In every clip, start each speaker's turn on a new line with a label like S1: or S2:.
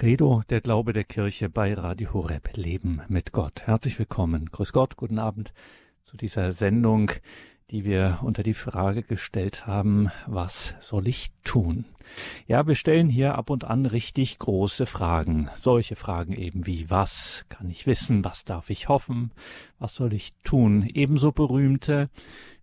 S1: Credo, der Glaube der Kirche bei Radio Horeb, Leben mit Gott. Herzlich willkommen. Grüß Gott, guten Abend zu dieser Sendung, die wir unter die Frage gestellt haben, was soll ich tun? Ja, wir stellen hier ab und an richtig große Fragen. Solche Fragen eben wie, was kann ich wissen? Was darf ich hoffen? Was soll ich tun? Ebenso berühmte,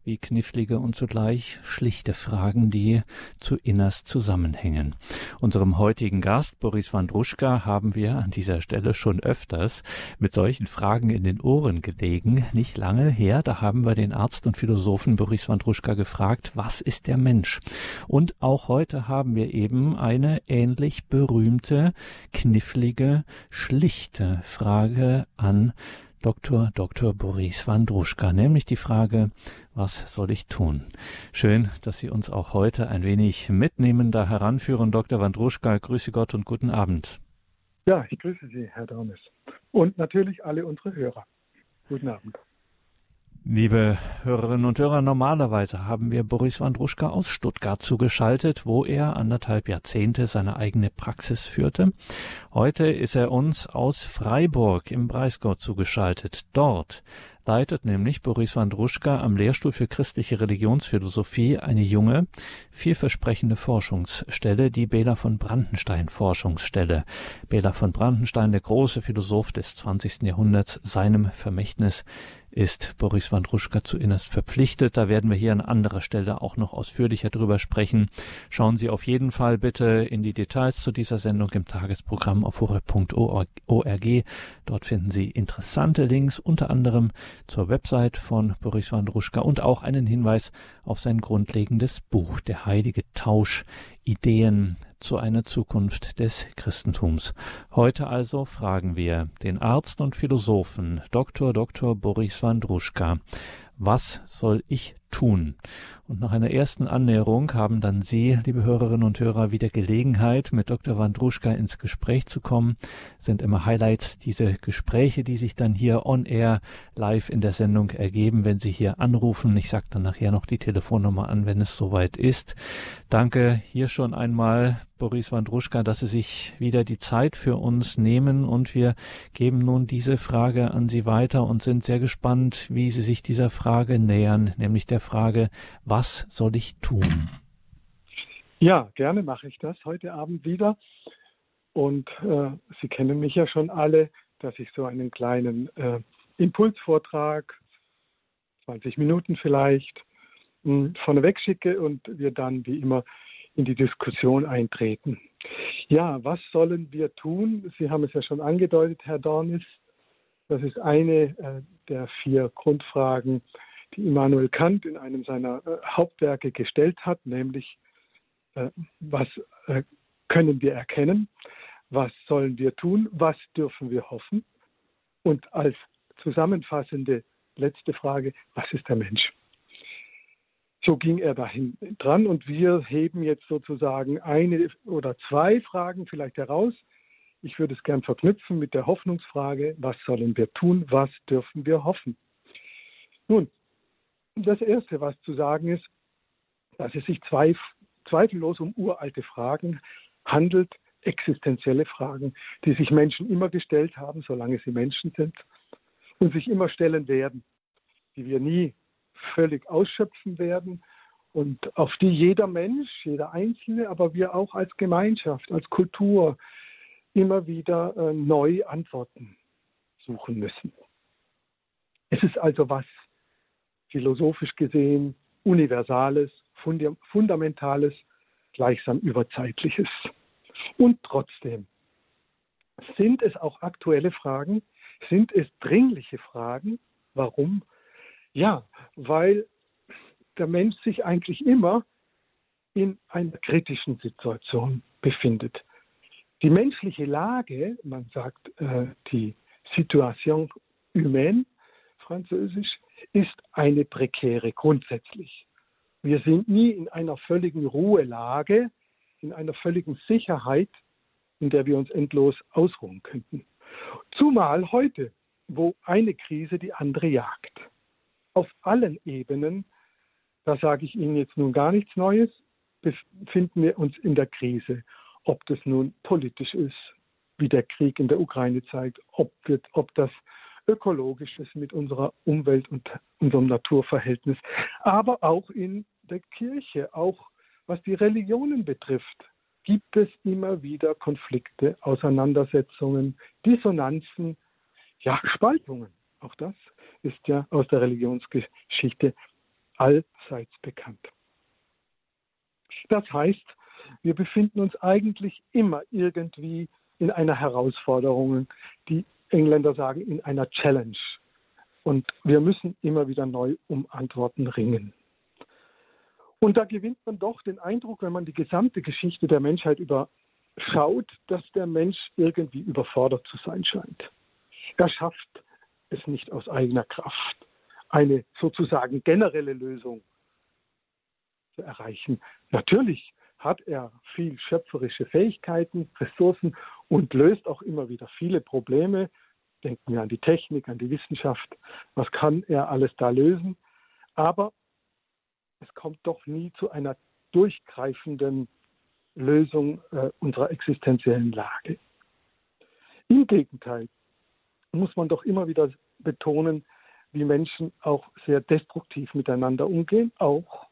S1: wie knifflige und zugleich schlichte Fragen, die zu innerst zusammenhängen. Unserem heutigen Gast, Boris Wandruschka, haben wir an dieser Stelle schon öfters mit solchen Fragen in den Ohren gelegen. Nicht lange her, da haben wir den Arzt und Philosophen Boris Wandruschka gefragt, was ist der Mensch? Und auch heute haben wir eben eine ähnlich berühmte, knifflige, schlichte Frage an Dr. Dr. Boris Wandruschka, nämlich die Frage, was soll ich tun? Schön, dass Sie uns auch heute ein wenig mitnehmen, da heranführen. Dr. Wandruschka, grüße Gott und guten Abend.
S2: Ja, ich grüße Sie, Herr Dornes. Und natürlich alle unsere Hörer. Guten Abend.
S1: Liebe Hörerinnen und Hörer, normalerweise haben wir Boris Wandruschka aus Stuttgart zugeschaltet, wo er anderthalb Jahrzehnte seine eigene Praxis führte. Heute ist er uns aus Freiburg im Breisgau zugeschaltet. Dort leitet nämlich Boris Wandruschka am Lehrstuhl für christliche Religionsphilosophie eine junge, vielversprechende Forschungsstelle, die Bela von Brandenstein Forschungsstelle. Bela von Brandenstein, der große Philosoph des 20. Jahrhunderts, seinem Vermächtnis ist Boris Wandruschka zu innerst verpflichtet. Da werden wir hier an anderer Stelle auch noch ausführlicher drüber sprechen. Schauen Sie auf jeden Fall bitte in die Details zu dieser Sendung im Tagesprogramm auf horeb.org. Dort finden Sie interessante Links, unter anderem zur Website von Boris Wandruschka und auch einen Hinweis auf sein grundlegendes Buch, Der heilige Tausch, Ideen zu einer Zukunft des Christentums. Heute also fragen wir den Arzt und Philosophen Dr. Dr. Boris Wandruschka, was soll ich tun? Und nach einer ersten Annäherung haben dann Sie, liebe Hörerinnen und Hörer, wieder Gelegenheit, mit Dr. Wandruschka ins Gespräch zu kommen. Sind immer Highlights diese Gespräche, die sich dann hier on air live in der Sendung ergeben, wenn Sie hier anrufen. Ich sage dann nachher noch die Telefonnummer an, wenn es soweit ist. Danke hier schon einmal, Boris Wandruschka, dass Sie sich wieder die Zeit für uns nehmen und wir geben nun diese Frage an Sie weiter und sind sehr gespannt, wie Sie sich dieser Frage nähern, nämlich der Frage, was was soll ich tun?
S2: Ja, gerne mache ich das heute Abend wieder. Und äh, Sie kennen mich ja schon alle, dass ich so einen kleinen äh, Impulsvortrag, 20 Minuten vielleicht, mh, hm, vorneweg schicke und wir dann wie immer in die Diskussion eintreten. Ja, was sollen wir tun? Sie haben es ja schon angedeutet, Herr Dornis. Das ist eine äh, der vier Grundfragen die Immanuel Kant in einem seiner äh, Hauptwerke gestellt hat, nämlich äh, was äh, können wir erkennen, was sollen wir tun, was dürfen wir hoffen und als zusammenfassende letzte Frage, was ist der Mensch? So ging er dahin dran und wir heben jetzt sozusagen eine oder zwei Fragen vielleicht heraus. Ich würde es gern verknüpfen mit der Hoffnungsfrage, was sollen wir tun, was dürfen wir hoffen? Nun, das Erste, was zu sagen ist, dass es sich zweif zweifellos um uralte Fragen handelt, existenzielle Fragen, die sich Menschen immer gestellt haben, solange sie Menschen sind und sich immer stellen werden, die wir nie völlig ausschöpfen werden und auf die jeder Mensch, jeder Einzelne, aber wir auch als Gemeinschaft, als Kultur immer wieder äh, neu Antworten suchen müssen. Es ist also was philosophisch gesehen Universales, Fundamentales, gleichsam Überzeitliches. Und trotzdem sind es auch aktuelle Fragen, sind es dringliche Fragen. Warum? Ja, weil der Mensch sich eigentlich immer in einer kritischen Situation befindet. Die menschliche Lage, man sagt äh, die Situation humaine, französisch, ist eine prekäre grundsätzlich. Wir sind nie in einer völligen Ruhelage, in einer völligen Sicherheit, in der wir uns endlos ausruhen könnten. Zumal heute, wo eine Krise die andere jagt. Auf allen Ebenen, da sage ich Ihnen jetzt nun gar nichts Neues, befinden wir uns in der Krise. Ob das nun politisch ist, wie der Krieg in der Ukraine zeigt, ob, wird, ob das ökologisch ist mit unserer Umwelt und unserem Naturverhältnis, aber auch in der Kirche, auch was die Religionen betrifft, gibt es immer wieder Konflikte, Auseinandersetzungen, Dissonanzen, ja, Spaltungen. Auch das ist ja aus der Religionsgeschichte allseits bekannt. Das heißt, wir befinden uns eigentlich immer irgendwie in einer Herausforderung, die Engländer sagen, in einer Challenge. Und wir müssen immer wieder neu um Antworten ringen. Und da gewinnt man doch den Eindruck, wenn man die gesamte Geschichte der Menschheit überschaut, dass der Mensch irgendwie überfordert zu sein scheint. Er schafft es nicht aus eigener Kraft, eine sozusagen generelle Lösung zu erreichen. Natürlich hat er viel schöpferische Fähigkeiten, Ressourcen und löst auch immer wieder viele Probleme. Denken wir an die Technik, an die Wissenschaft. Was kann er alles da lösen? Aber es kommt doch nie zu einer durchgreifenden Lösung äh, unserer existenziellen Lage. Im Gegenteil muss man doch immer wieder betonen, wie Menschen auch sehr destruktiv miteinander umgehen, auch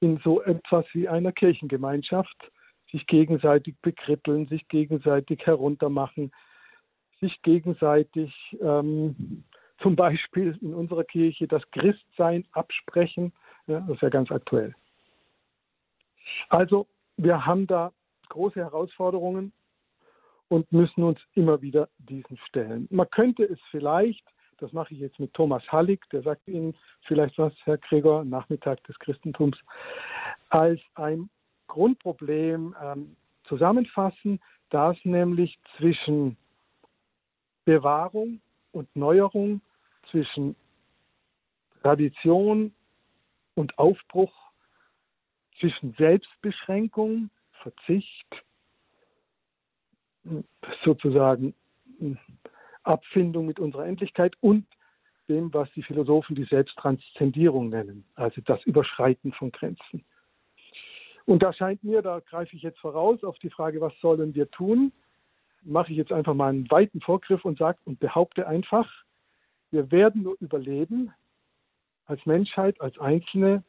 S2: in so etwas wie einer Kirchengemeinschaft, sich gegenseitig bekritteln, sich gegenseitig heruntermachen, sich gegenseitig ähm, zum Beispiel in unserer Kirche das Christsein absprechen. Ja, das ist ja ganz aktuell. Also wir haben da große Herausforderungen und müssen uns immer wieder diesen stellen. Man könnte es vielleicht, das mache ich jetzt mit Thomas Hallig, der sagt Ihnen vielleicht was, Herr Gregor, Nachmittag des Christentums, als ein Grundproblem ähm, zusammenfassen, das nämlich zwischen Bewahrung und Neuerung, zwischen Tradition und Aufbruch, zwischen Selbstbeschränkung, Verzicht, sozusagen Abfindung mit unserer Endlichkeit und dem, was die Philosophen die Selbsttranszendierung nennen, also das Überschreiten von Grenzen. Und da scheint mir, da greife ich jetzt voraus auf die Frage, was sollen wir tun, mache ich jetzt einfach mal einen weiten Vorgriff und sage und behaupte einfach, wir werden nur überleben als Menschheit, als Einzelne,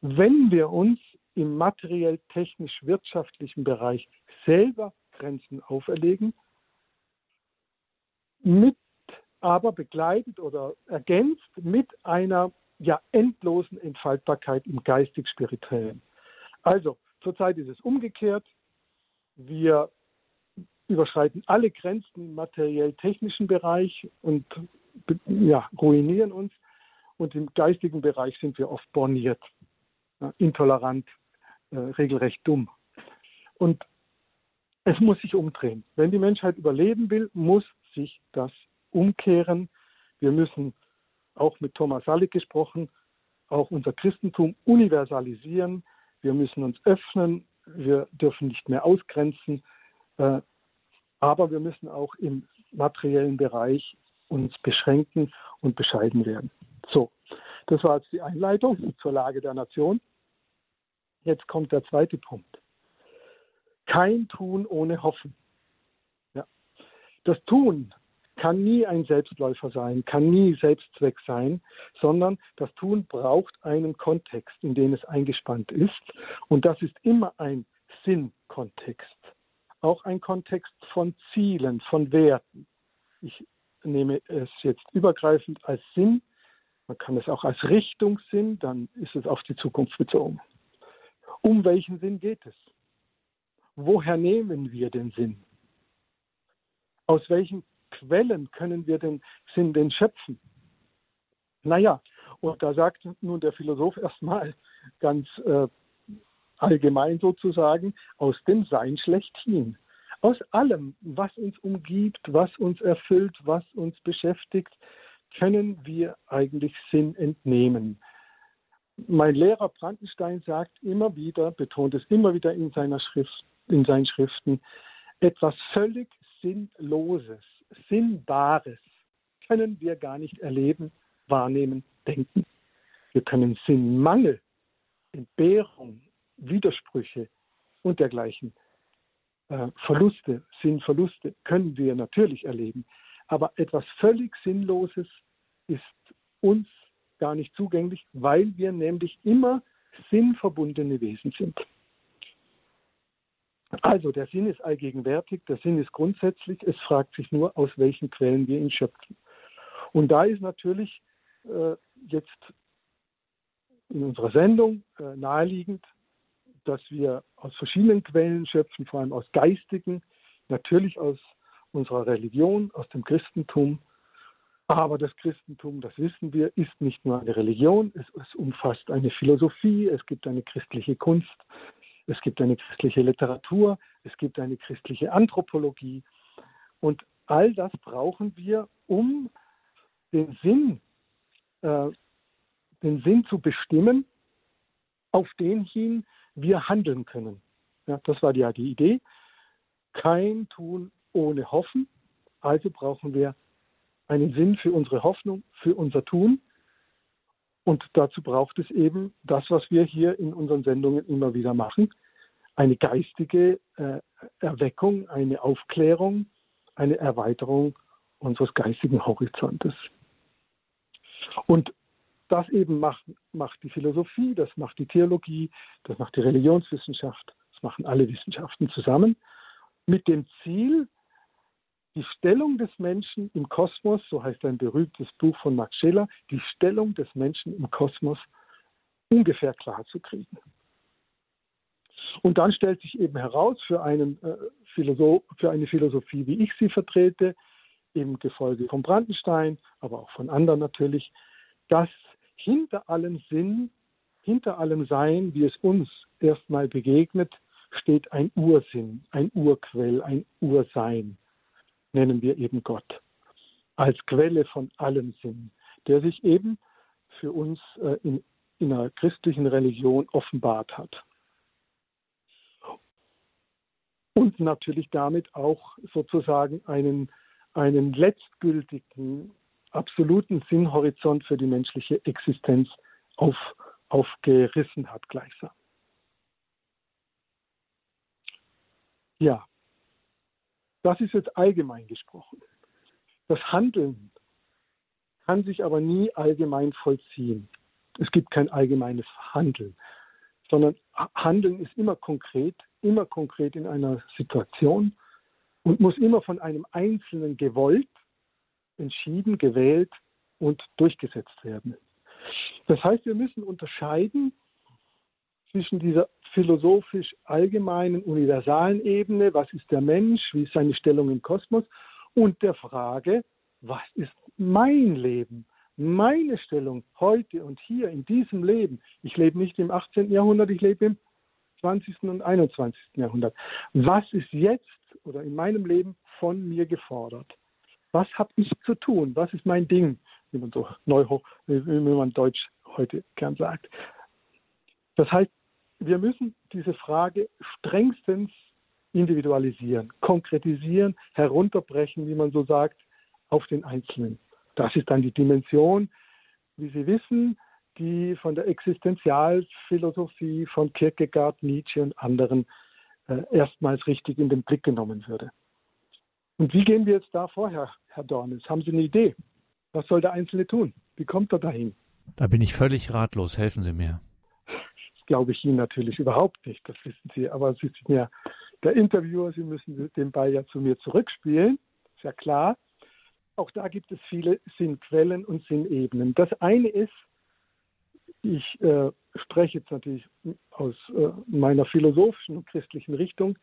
S2: wenn wir uns im materiell-technisch-wirtschaftlichen Bereich selber Grenzen auferlegen, mit aber begleitet oder ergänzt mit einer ja endlosen Entfaltbarkeit im geistig-spirituellen. Also, zurzeit ist es umgekehrt. Wir überschreiten alle Grenzen im materiell-technischen Bereich und ja, ruinieren uns. Und im geistigen Bereich sind wir oft borniert, intolerant, äh, regelrecht dumm. Und es muss sich umdrehen. Wenn die Menschheit überleben will, muss sich das umkehren. Wir müssen auch mit Thomas Sallig gesprochen, auch unser Christentum universalisieren. Wir müssen uns öffnen, wir dürfen nicht mehr ausgrenzen, äh, aber wir müssen auch im materiellen Bereich uns beschränken und bescheiden werden. So, das war jetzt die Einleitung zur Lage der Nation. Jetzt kommt der zweite Punkt. Kein Tun ohne Hoffen. Ja. Das Tun kann nie ein Selbstläufer sein, kann nie Selbstzweck sein, sondern das Tun braucht einen Kontext, in den es eingespannt ist. Und das ist immer ein Sinnkontext, auch ein Kontext von Zielen, von Werten. Ich nehme es jetzt übergreifend als Sinn, man kann es auch als Richtungssinn, dann ist es auf die Zukunft bezogen. Um welchen Sinn geht es? Woher nehmen wir den Sinn? Aus welchen Quellen können wir den Sinn denn schöpfen? Naja, und da sagt nun der Philosoph erstmal ganz äh, allgemein sozusagen, aus dem Sein schlechthin. Aus allem, was uns umgibt, was uns erfüllt, was uns beschäftigt, können wir eigentlich Sinn entnehmen. Mein Lehrer Brandenstein sagt immer wieder, betont es immer wieder in, seiner Schrift, in seinen Schriften, etwas völlig Sinnloses Sinnbares können wir gar nicht erleben, wahrnehmen, denken. Wir können Sinnmangel, Entbehrung, Widersprüche und dergleichen äh, Verluste, Sinnverluste können wir natürlich erleben. Aber etwas völlig Sinnloses ist uns gar nicht zugänglich, weil wir nämlich immer sinnverbundene Wesen sind. Also der Sinn ist allgegenwärtig, der Sinn ist grundsätzlich, es fragt sich nur, aus welchen Quellen wir ihn schöpfen. Und da ist natürlich äh, jetzt in unserer Sendung äh, naheliegend, dass wir aus verschiedenen Quellen schöpfen, vor allem aus geistigen, natürlich aus unserer Religion, aus dem Christentum. Aber das Christentum, das wissen wir, ist nicht nur eine Religion, es, es umfasst eine Philosophie, es gibt eine christliche Kunst, es gibt eine christliche Literatur, es gibt eine christliche Anthropologie. Und all das brauchen wir, um den Sinn, äh, den Sinn zu bestimmen, auf den hin wir handeln können. Ja, das war ja die Idee. Kein Tun ohne Hoffen. Also brauchen wir einen Sinn für unsere Hoffnung, für unser Tun. Und dazu braucht es eben das, was wir hier in unseren Sendungen immer wieder machen. Eine geistige äh, Erweckung, eine Aufklärung, eine Erweiterung unseres geistigen Horizontes. Und das eben macht, macht die Philosophie, das macht die Theologie, das macht die Religionswissenschaft, das machen alle Wissenschaften zusammen, mit dem Ziel, die Stellung des Menschen im Kosmos, so heißt ein berühmtes Buch von Max Scheler, die Stellung des Menschen im Kosmos ungefähr klar zu kriegen. Und dann stellt sich eben heraus für, einen, äh, Philosoph, für eine Philosophie, wie ich sie vertrete, im Gefolge von Brandenstein, aber auch von anderen natürlich, dass hinter allem Sinn, hinter allem Sein, wie es uns erstmal begegnet, steht ein Ursinn, ein Urquell, ein Ursein nennen wir eben Gott, als Quelle von allem Sinn, der sich eben für uns äh, in, in einer christlichen Religion offenbart hat. Und natürlich damit auch sozusagen einen, einen letztgültigen, absoluten Sinnhorizont für die menschliche Existenz auf, aufgerissen hat gleichsam. Ja, das ist jetzt allgemein gesprochen. Das Handeln kann sich aber nie allgemein vollziehen. Es gibt kein allgemeines Handeln, sondern Handeln ist immer konkret, immer konkret in einer Situation und muss immer von einem Einzelnen gewollt, entschieden, gewählt und durchgesetzt werden. Das heißt, wir müssen unterscheiden zwischen dieser philosophisch allgemeinen, universalen Ebene, was ist der Mensch, wie ist seine Stellung im Kosmos, und der Frage, was ist mein Leben, meine Stellung heute und hier in diesem Leben. Ich lebe nicht im 18. Jahrhundert, ich lebe im 20. und 21. Jahrhundert. Was ist jetzt oder in meinem Leben von mir gefordert? Was habe ich zu tun? Was ist mein Ding, wie man so neu, wie man Deutsch heute gern sagt? Das heißt, wir müssen diese Frage strengstens individualisieren, konkretisieren, herunterbrechen, wie man so sagt, auf den Einzelnen. Das ist dann die Dimension, wie Sie wissen, die von der Existenzialphilosophie von Kierkegaard, Nietzsche und anderen äh, erstmals richtig in den Blick genommen würde. Und wie gehen wir jetzt da vorher, Herr Dornes? Haben Sie eine Idee? Was soll der Einzelne tun? Wie kommt er dahin?
S1: Da bin ich völlig ratlos. Helfen Sie mir
S2: glaube ich Ihnen natürlich überhaupt nicht, das wissen Sie. Aber Sie sind ja der Interviewer, Sie müssen den Ball ja zu mir zurückspielen, ist ja klar. Auch da gibt es viele Sinnquellen und Sinnebenen. Das eine ist, ich äh, spreche jetzt natürlich aus äh, meiner philosophischen und christlichen Richtung,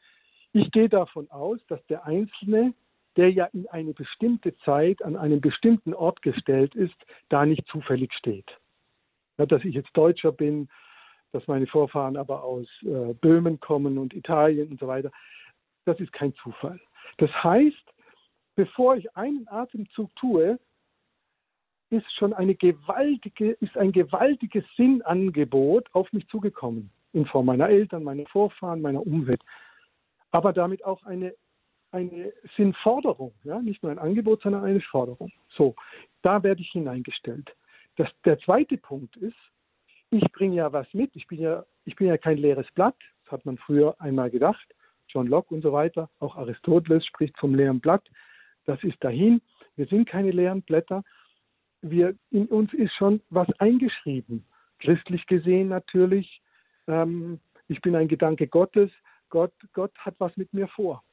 S2: ich gehe davon aus, dass der Einzelne, der ja in eine bestimmte Zeit an einem bestimmten Ort gestellt ist, da nicht zufällig steht. Ja, dass ich jetzt Deutscher bin, dass meine Vorfahren aber aus äh, Böhmen kommen und Italien und so weiter. Das ist kein Zufall. Das heißt, bevor ich einen Atemzug tue, ist schon eine gewaltige, ist ein gewaltiges Sinnangebot auf mich zugekommen. In Form meiner Eltern, meiner Vorfahren, meiner Umwelt. Aber damit auch eine, eine Sinnforderung, ja, nicht nur ein Angebot, sondern eine Forderung. So, da werde ich hineingestellt. Das, der zweite Punkt ist, ich bringe ja was mit. Ich bin ja, ich bin ja kein leeres Blatt, das hat man früher einmal gedacht. John Locke und so weiter. Auch Aristoteles spricht vom leeren Blatt. Das ist dahin. Wir sind keine leeren Blätter. Wir, in uns ist schon was eingeschrieben. Christlich gesehen natürlich. Ähm, ich bin ein Gedanke Gottes. Gott, Gott hat was mit mir vor.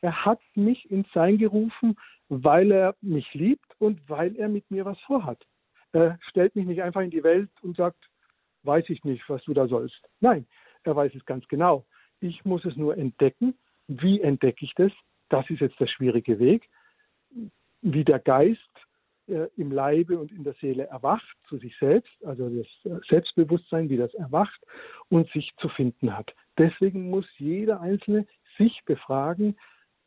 S2: Er hat mich ins Sein gerufen, weil er mich liebt und weil er mit mir was vorhat. Er stellt mich nicht einfach in die Welt und sagt, weiß ich nicht, was du da sollst. Nein, er weiß es ganz genau. Ich muss es nur entdecken. Wie entdecke ich das? Das ist jetzt der schwierige Weg. Wie der Geist äh, im Leibe und in der Seele erwacht zu sich selbst, also das Selbstbewusstsein, wie das erwacht und sich zu finden hat. Deswegen muss jeder Einzelne sich befragen,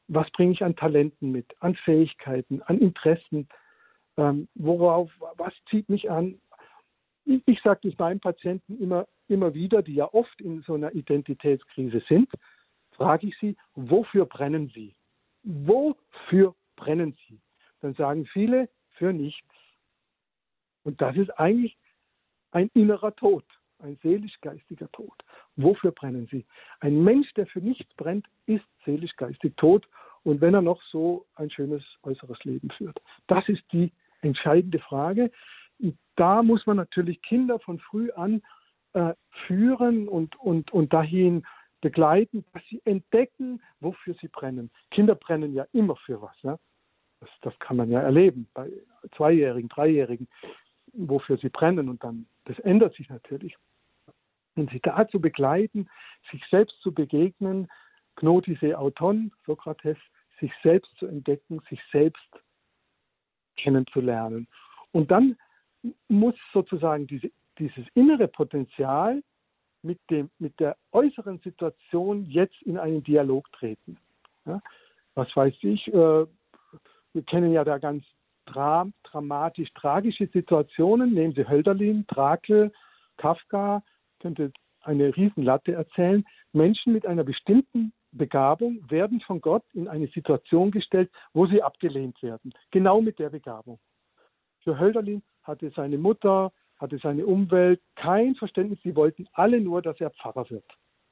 S2: was bringe ich an Talenten mit, an Fähigkeiten, an Interessen, ähm, worauf, was zieht mich an. Ich, sage das meinen Patienten immer, immer wieder, die ja oft in so einer Identitätskrise sind, frage ich sie, wofür brennen sie? Wofür brennen sie? Dann sagen viele, für nichts. Und das ist eigentlich ein innerer Tod, ein seelisch-geistiger Tod. Wofür brennen sie? Ein Mensch, der für nichts brennt, ist seelisch-geistig tot. Und wenn er noch so ein schönes äußeres Leben führt. Das ist die entscheidende Frage. Da muss man natürlich Kinder von früh an äh, führen und, und, und dahin begleiten, dass sie entdecken, wofür sie brennen. Kinder brennen ja immer für was. Ja? Das, das kann man ja erleben bei Zweijährigen, Dreijährigen, wofür sie brennen. Und dann, das ändert sich natürlich. Und sie da zu begleiten, sich selbst zu begegnen, Gnotise Auton, Sokrates, sich selbst zu entdecken, sich selbst kennenzulernen. Und dann muss sozusagen diese, dieses innere Potenzial mit, dem, mit der äußeren Situation jetzt in einen Dialog treten. Ja, was weiß ich, äh, wir kennen ja da ganz dra dramatisch tragische Situationen. Nehmen Sie Hölderlin, Drakel, Kafka, könnte eine Riesenlatte erzählen. Menschen mit einer bestimmten Begabung werden von Gott in eine Situation gestellt, wo sie abgelehnt werden. Genau mit der Begabung. Für Hölderlin hatte seine Mutter, hatte seine Umwelt kein Verständnis. Sie wollten alle nur, dass er Pfarrer wird.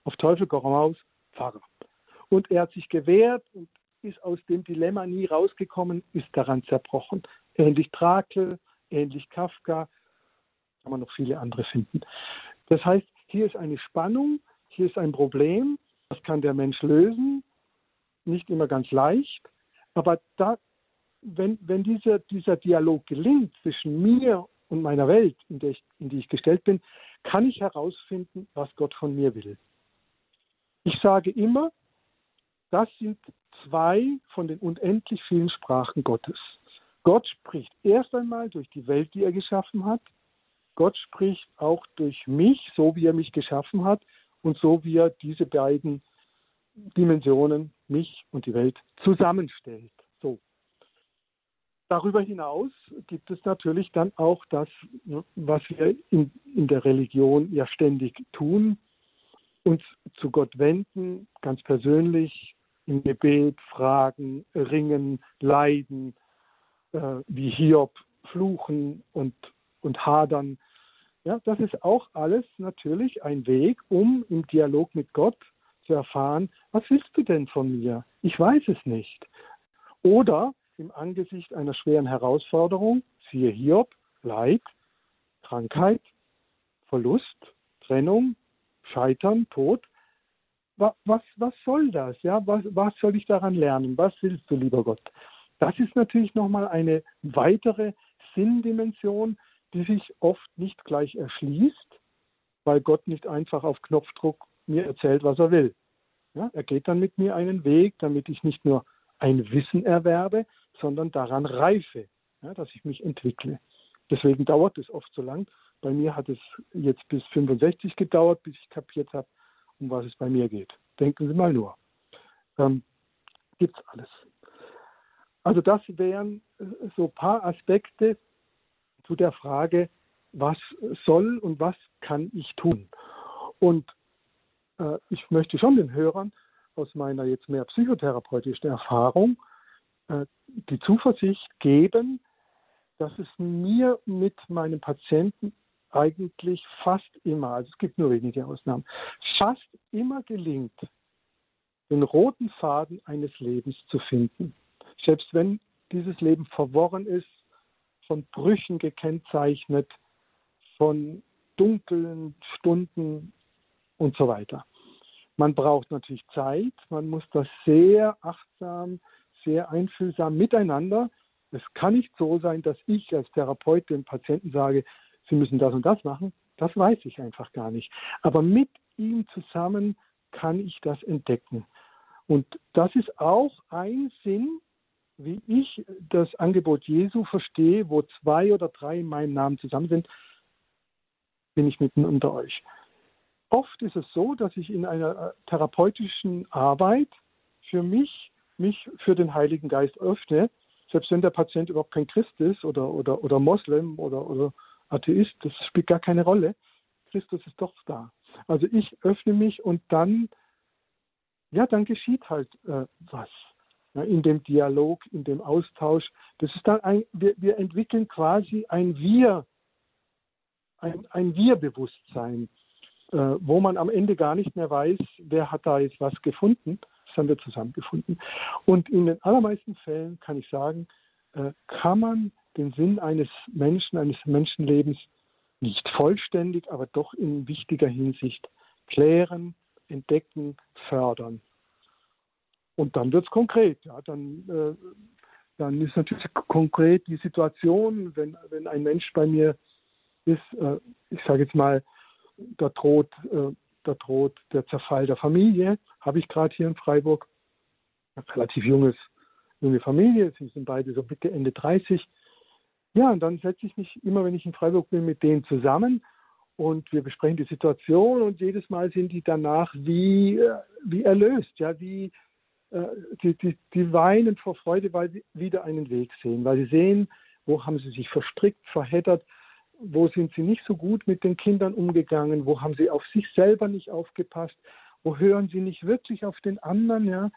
S2: Auf Teufel komm raus, Pfarrer. Und er hat sich gewehrt und ist aus dem Dilemma nie rausgekommen, ist daran zerbrochen. Ähnlich Trakel, ähnlich Kafka, kann man noch viele andere finden. Das heißt, hier ist eine Spannung, hier ist ein Problem, das kann der Mensch lösen, nicht immer ganz leicht, aber da, wenn, wenn dieser, dieser Dialog gelingt zwischen mir und meiner Welt, in, der ich, in die ich gestellt bin, kann ich herausfinden, was Gott von mir will. Ich sage immer, das sind zwei von den unendlich vielen Sprachen Gottes. Gott spricht erst einmal durch die Welt, die er geschaffen hat. Gott spricht auch durch mich, so wie er mich geschaffen hat und so wie er diese beiden Dimensionen, mich und die Welt, zusammenstellt. So. Darüber hinaus gibt es natürlich dann auch das, was wir in, in der Religion ja ständig tun, uns zu Gott wenden, ganz persönlich, im Gebet fragen, ringen, leiden, äh, wie Hiob fluchen und, und hadern. Ja, das ist auch alles natürlich ein Weg, um im Dialog mit Gott zu erfahren, was willst du denn von mir? Ich weiß es nicht. Oder im Angesicht einer schweren Herausforderung, siehe Hiob, Leid, Krankheit, Verlust, Trennung, Scheitern, Tod, was, was soll das? Ja, was, was soll ich daran lernen? Was willst du, lieber Gott? Das ist natürlich nochmal eine weitere Sinndimension, die sich oft nicht gleich erschließt, weil Gott nicht einfach auf Knopfdruck mir erzählt, was er will. Ja, er geht dann mit mir einen Weg, damit ich nicht nur ein Wissen erwerbe, sondern daran reife, ja, dass ich mich entwickle. Deswegen dauert es oft so lang. Bei mir hat es jetzt bis 65 gedauert, bis ich kapiert habe, um was es bei mir geht. Denken Sie mal nur. Ähm, es alles. Also das wären äh, so ein paar Aspekte zu der Frage, was soll und was kann ich tun. Und äh, ich möchte schon den Hörern aus meiner jetzt mehr psychotherapeutischen Erfahrung die Zuversicht geben, dass es mir mit meinem Patienten eigentlich fast immer, also es gibt nur wenige Ausnahmen, fast immer gelingt, den roten Faden eines Lebens zu finden. Selbst wenn dieses Leben verworren ist, von Brüchen gekennzeichnet, von dunklen Stunden und so weiter. Man braucht natürlich Zeit, man muss das sehr achtsam, sehr einfühlsam miteinander. Es kann nicht so sein, dass ich als Therapeut dem Patienten sage, Sie müssen das und das machen. Das weiß ich einfach gar nicht. Aber mit ihm zusammen kann ich das entdecken. Und das ist auch ein Sinn, wie ich das Angebot Jesu verstehe, wo zwei oder drei in meinem Namen zusammen sind, bin ich mitten unter euch. Oft ist es so, dass ich in einer therapeutischen Arbeit für mich, mich für den Heiligen Geist öffne, selbst wenn der Patient überhaupt kein Christ ist oder, oder, oder Moslem oder, oder Atheist, das spielt gar keine Rolle. Christus ist doch da. Also ich öffne mich und dann, ja, dann geschieht halt äh, was. Ja, in dem Dialog, in dem Austausch. Das ist dann ein, wir, wir entwickeln quasi ein Wir, ein, ein Wir-Bewusstsein, äh, wo man am Ende gar nicht mehr weiß, wer hat da jetzt was gefunden. Haben wir zusammengefunden. Und in den allermeisten Fällen kann ich sagen, äh, kann man den Sinn eines Menschen, eines Menschenlebens nicht vollständig, aber doch in wichtiger Hinsicht klären, entdecken, fördern. Und dann wird es konkret. Ja, dann, äh, dann ist natürlich konkret die Situation, wenn, wenn ein Mensch bei mir ist, äh, ich sage jetzt mal, da droht, äh, da droht der Zerfall der Familie, habe ich gerade hier in Freiburg, ein relativ junges, junge Familie, sie sind beide so Mitte, Ende 30, ja, und dann setze ich mich immer, wenn ich in Freiburg bin, mit denen zusammen. Und wir besprechen die Situation. Und jedes Mal sind die danach wie, äh, wie erlöst, ja, wie äh, die, die, die weinen vor Freude, weil sie wieder einen Weg sehen, weil sie sehen, wo haben sie sich verstrickt, verheddert, wo sind sie nicht so gut mit den Kindern umgegangen, wo haben sie auf sich selber nicht aufgepasst, wo hören sie nicht wirklich auf den anderen, ja.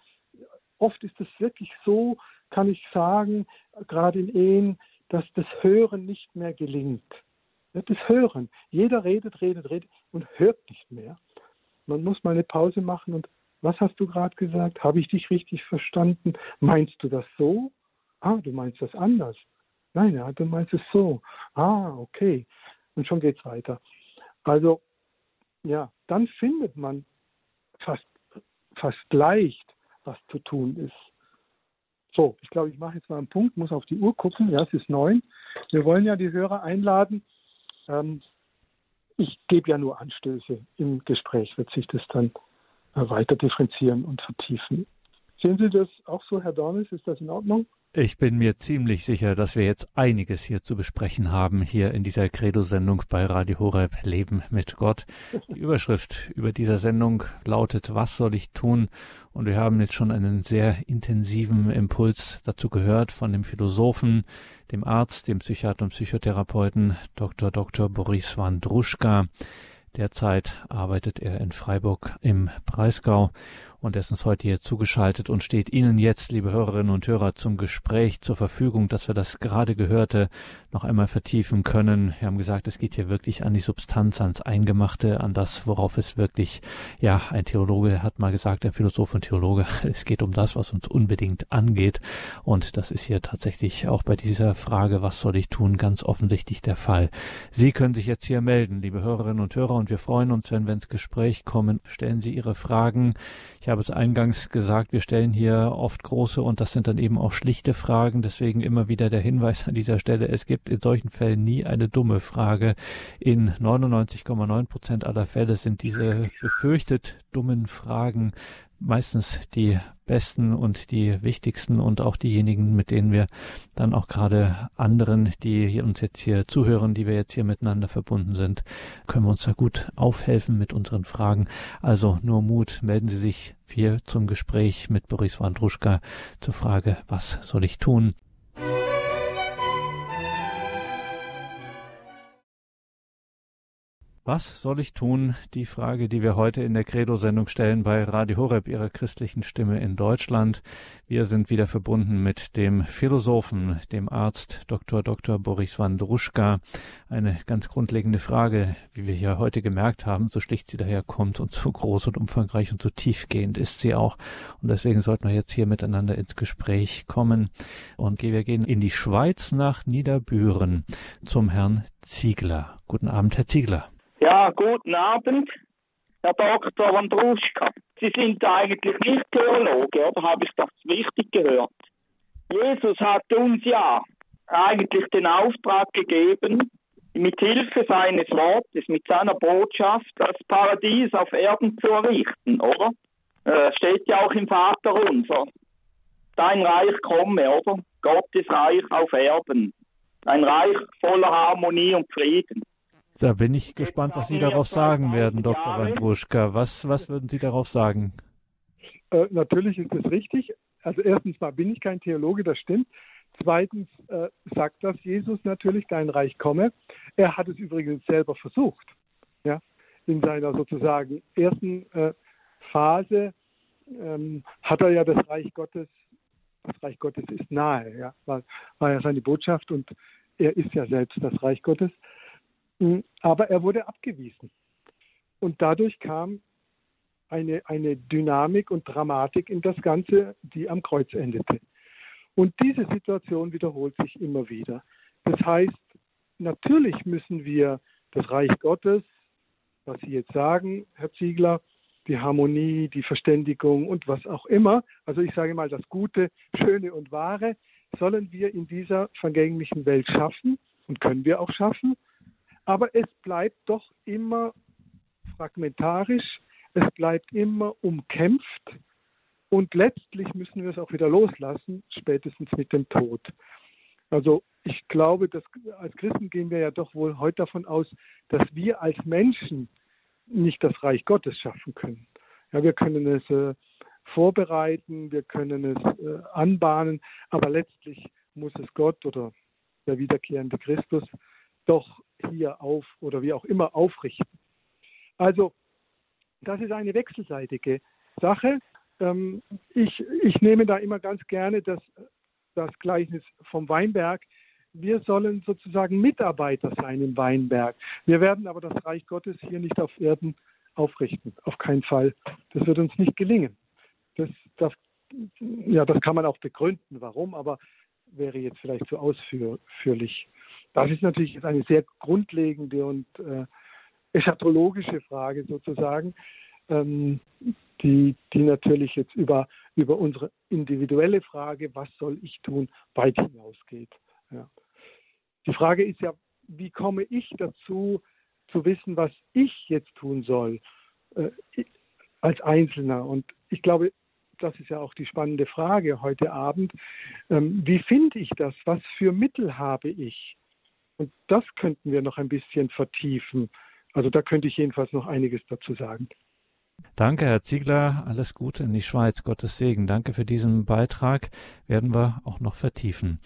S2: Oft ist es wirklich so, kann ich sagen, gerade in Ehen, dass das Hören nicht mehr gelingt. Das Hören. Jeder redet, redet, redet und hört nicht mehr. Man muss mal eine Pause machen und was hast du gerade gesagt? Habe ich dich richtig verstanden? Meinst du das so? Ah, du meinst das anders. Nein, ja, du meinst es so. Ah, okay. Und schon geht es weiter. Also, ja, dann findet man fast, fast leicht, was zu tun ist. So, ich glaube, ich mache jetzt mal einen Punkt, muss auf die Uhr gucken. Ja, es ist neun. Wir wollen ja die Hörer einladen. Ähm, ich gebe ja nur Anstöße. Im Gespräch wird sich das dann äh, weiter differenzieren und vertiefen. Sehen Sie das auch so, Herr Dornis? Ist das in Ordnung?
S1: Ich bin mir ziemlich sicher, dass wir jetzt einiges hier zu besprechen haben, hier in dieser Credo-Sendung bei Radio Horeb Leben mit Gott. Die Überschrift über dieser Sendung lautet, was soll ich tun? Und wir haben jetzt schon einen sehr intensiven Impuls dazu gehört von dem Philosophen, dem Arzt, dem Psychiater und Psychotherapeuten Dr. Dr. Boris Wandruschka. Derzeit arbeitet er in Freiburg im Breisgau und er ist heute hier zugeschaltet und steht Ihnen jetzt, liebe Hörerinnen und Hörer, zum Gespräch zur Verfügung, dass wir das gerade Gehörte noch einmal vertiefen können. Wir haben gesagt, es geht hier wirklich an die Substanz, ans Eingemachte, an das, worauf es wirklich, ja, ein Theologe hat mal gesagt, ein Philosoph und Theologe, es geht um das, was uns unbedingt angeht. Und das ist hier tatsächlich auch bei dieser Frage, was soll ich tun, ganz offensichtlich der Fall. Sie können sich jetzt hier melden, liebe Hörerinnen und Hörer, und wir freuen uns, wenn wir ins Gespräch kommen. Stellen Sie Ihre Fragen. Ich habe es eingangs gesagt, wir stellen hier oft große und das sind dann eben auch schlichte Fragen. Deswegen immer wieder der Hinweis an dieser Stelle, es gibt in solchen Fällen nie eine dumme Frage. In 99,9 Prozent aller Fälle sind diese befürchtet dummen Fragen meistens die besten und die wichtigsten und auch diejenigen, mit denen wir dann auch gerade anderen, die uns jetzt hier zuhören, die wir jetzt hier miteinander verbunden sind, können wir uns da gut aufhelfen mit unseren Fragen. Also nur Mut, melden Sie sich hier zum Gespräch mit Boris Wandruschka zur Frage, was soll ich tun? Was soll ich tun? Die Frage, die wir heute in der Credo-Sendung stellen bei Radio Horeb, ihrer christlichen Stimme in Deutschland. Wir sind wieder verbunden mit dem Philosophen, dem Arzt Dr. Dr. Boris Wandruschka. Eine ganz grundlegende Frage, wie wir hier heute gemerkt haben, so schlicht sie daherkommt und so groß und umfangreich und so tiefgehend ist sie auch. Und deswegen sollten wir jetzt hier miteinander ins Gespräch kommen. Und wir gehen in die Schweiz nach Niederbüren zum Herrn Ziegler. Guten Abend, Herr Ziegler.
S3: Ja, guten Abend, Herr Dr. Wandruschka. Sie sind eigentlich nicht Theologe, oder habe ich das richtig gehört? Jesus hat uns ja eigentlich den Auftrag gegeben, mit Hilfe seines Wortes, mit seiner Botschaft, das Paradies auf Erden zu errichten, oder? Äh, steht ja auch im Vater unser. Dein Reich komme, oder? Gottes Reich auf Erden. Ein Reich voller Harmonie und Frieden.
S1: Da bin ich gespannt, was Sie darauf sagen werden, Dr. Wandruschka. Was, was würden Sie darauf sagen?
S2: Äh, natürlich ist es richtig. Also erstens mal bin ich kein Theologe, das stimmt. Zweitens äh, sagt das Jesus natürlich, dein Reich komme. Er hat es übrigens selber versucht. Ja? In seiner sozusagen ersten äh, Phase ähm, hat er ja das Reich Gottes, das Reich Gottes ist nahe, ja? war, war ja seine Botschaft und er ist ja selbst das Reich Gottes. Hm, aber er wurde abgewiesen. Und dadurch kam eine, eine Dynamik und Dramatik in das Ganze, die am Kreuz endete. Und diese Situation wiederholt sich immer wieder. Das heißt, natürlich müssen wir das Reich Gottes, was Sie jetzt sagen, Herr Ziegler, die Harmonie, die Verständigung und was auch immer, also ich sage mal das Gute, Schöne und Wahre, sollen wir in dieser vergänglichen Welt schaffen und können wir auch schaffen. Aber es bleibt doch immer fragmentarisch, es bleibt immer umkämpft und letztlich müssen wir es auch wieder loslassen, spätestens mit dem Tod. Also ich glaube, dass als Christen gehen wir ja doch wohl heute davon aus, dass wir als Menschen nicht das Reich Gottes schaffen können. Ja, wir können es äh, vorbereiten, wir können es äh, anbahnen, aber letztlich muss es Gott oder der wiederkehrende Christus doch hier auf oder wie auch immer aufrichten. Also das ist eine wechselseitige Sache. Ähm, ich, ich nehme da immer ganz gerne das, das Gleichnis vom Weinberg. Wir sollen sozusagen Mitarbeiter sein im Weinberg. Wir werden aber das Reich Gottes hier nicht auf Erden aufrichten. Auf keinen Fall. Das wird uns nicht gelingen. Das, das, ja, das kann man auch begründen, warum, aber wäre jetzt vielleicht zu ausführlich. Das ist natürlich eine sehr grundlegende und äh, eschatologische Frage sozusagen, ähm, die, die natürlich jetzt über, über unsere individuelle Frage, was soll ich tun, weit hinausgeht. Ja. Die Frage ist ja, wie komme ich dazu, zu wissen, was ich jetzt tun soll äh, als Einzelner? Und ich glaube, das ist ja auch die spannende Frage heute Abend. Ähm, wie finde ich das? Was für Mittel habe ich? Und das könnten wir noch ein bisschen vertiefen. Also da könnte ich jedenfalls noch einiges dazu sagen.
S1: Danke, Herr Ziegler. Alles Gute in die Schweiz. Gottes Segen. Danke für diesen Beitrag. Werden wir auch noch vertiefen.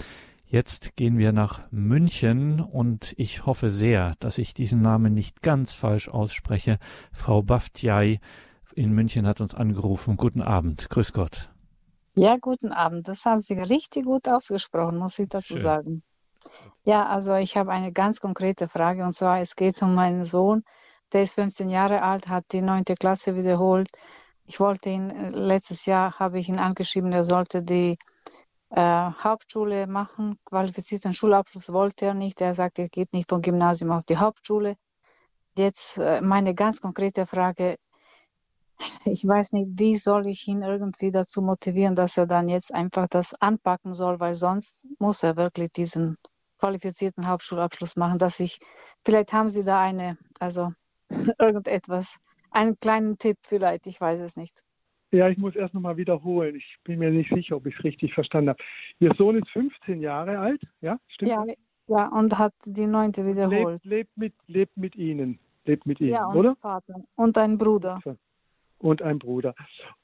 S1: Jetzt gehen wir nach München und ich hoffe sehr, dass ich diesen Namen nicht ganz falsch ausspreche. Frau Baftiai in München hat uns angerufen. Guten Abend. Grüß Gott.
S4: Ja, guten Abend. Das haben Sie richtig gut ausgesprochen, muss ich dazu Schön. sagen. Ja, also ich habe eine ganz konkrete Frage und zwar, es geht um meinen Sohn, der ist 15 Jahre alt, hat die neunte Klasse wiederholt. Ich wollte ihn, äh, letztes Jahr habe ich ihn angeschrieben, er sollte die äh, Hauptschule machen, qualifizierten Schulabschluss wollte er nicht. Er sagt, er geht nicht vom Gymnasium auf die Hauptschule. Jetzt äh, meine ganz konkrete Frage, ich weiß nicht, wie soll ich ihn irgendwie dazu motivieren, dass er dann jetzt einfach das anpacken soll, weil sonst muss er wirklich diesen qualifizierten Hauptschulabschluss machen, dass ich, vielleicht haben Sie da eine, also irgendetwas, einen kleinen Tipp vielleicht, ich weiß es nicht.
S2: Ja, ich muss erst nochmal wiederholen. Ich bin mir nicht sicher, ob ich es richtig verstanden habe. Ihr Sohn ist 15 Jahre alt, ja?
S4: Stimmt ja, ja, und hat die neunte wiederholt.
S2: Lebt, lebt, mit, lebt mit Ihnen, lebt mit Ihnen, ja, und oder?
S4: Vater. Und ein Bruder
S2: und ein Bruder.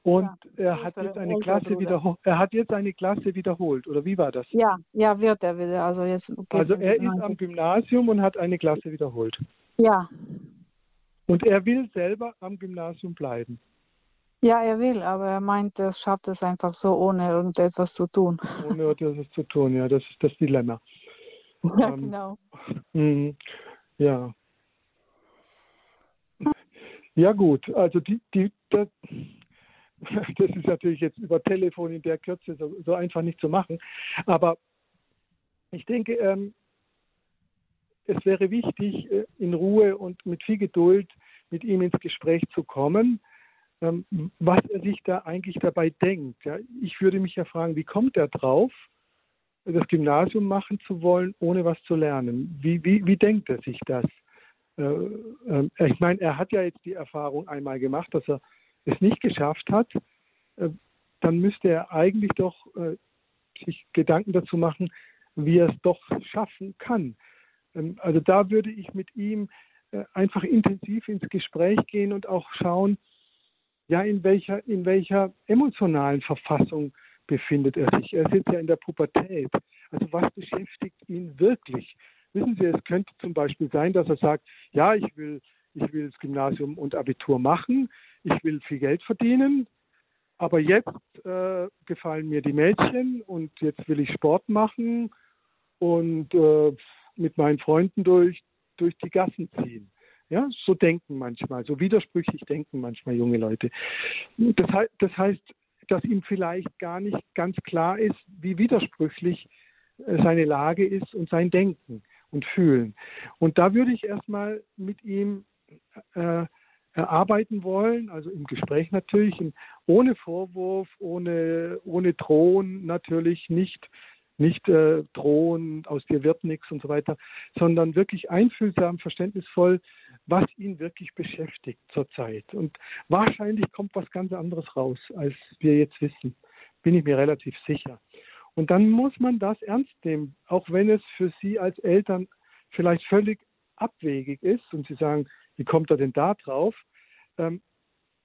S2: Und ja, er hat jetzt eine Klasse wiederholt. Er hat jetzt eine Klasse wiederholt, oder wie war das?
S4: Ja, ja, wird er wieder. Also jetzt
S2: Also er ist am Gymnasium und hat eine Klasse wiederholt.
S4: Ja.
S2: Und er will selber am Gymnasium bleiben.
S4: Ja, er will, aber er meint, er schafft es einfach so, ohne irgendetwas zu tun.
S2: Ohne etwas zu tun, ja, das ist das Dilemma.
S4: Ja, ähm, genau.
S2: Mh, ja. Ja gut, also die, die, das, das ist natürlich jetzt über Telefon in der Kürze so, so einfach nicht zu machen. Aber ich denke, ähm, es wäre wichtig, äh, in Ruhe und mit viel Geduld mit ihm ins Gespräch zu kommen, ähm, was er sich da eigentlich dabei denkt. Ja, ich würde mich ja fragen, wie kommt er drauf, das Gymnasium machen zu wollen, ohne was zu lernen? Wie, wie, wie denkt er sich das? Äh, äh, ich meine, er hat ja jetzt die Erfahrung einmal gemacht, dass er es nicht geschafft hat, äh, dann müsste er eigentlich doch äh, sich Gedanken dazu machen, wie er es doch schaffen kann. Ähm, also da würde ich mit ihm einfach intensiv ins Gespräch gehen und auch schauen, ja, in welcher, in welcher emotionalen Verfassung befindet er sich. Er sitzt ja in der Pubertät. Also was beschäftigt ihn wirklich? Wissen Sie, es könnte zum Beispiel sein, dass er sagt, ja, ich will, ich will das Gymnasium und Abitur machen, ich will viel Geld verdienen, aber jetzt äh, gefallen mir die Mädchen und jetzt will ich Sport machen und äh, mit meinen Freunden durch, durch die Gassen ziehen. Ja, so denken manchmal, so widersprüchlich denken manchmal junge Leute. Das, heißt, das heißt, dass ihm vielleicht gar nicht ganz klar ist, wie widersprüchlich äh, seine Lage ist und sein Denken und Fühlen. Und da würde ich erstmal mit ihm äh, erarbeiten wollen, also im Gespräch natürlich, ohne Vorwurf, ohne, ohne Drohen natürlich, nicht, nicht äh, drohen, aus dir wird nichts und so weiter, sondern wirklich einfühlsam, verständnisvoll, was ihn wirklich beschäftigt zurzeit. Und wahrscheinlich kommt was ganz anderes raus, als wir jetzt wissen, bin ich mir relativ sicher. Und dann muss man das ernst nehmen, auch wenn es für Sie als Eltern vielleicht völlig abwegig ist und Sie sagen, wie kommt er denn da drauf? Ähm,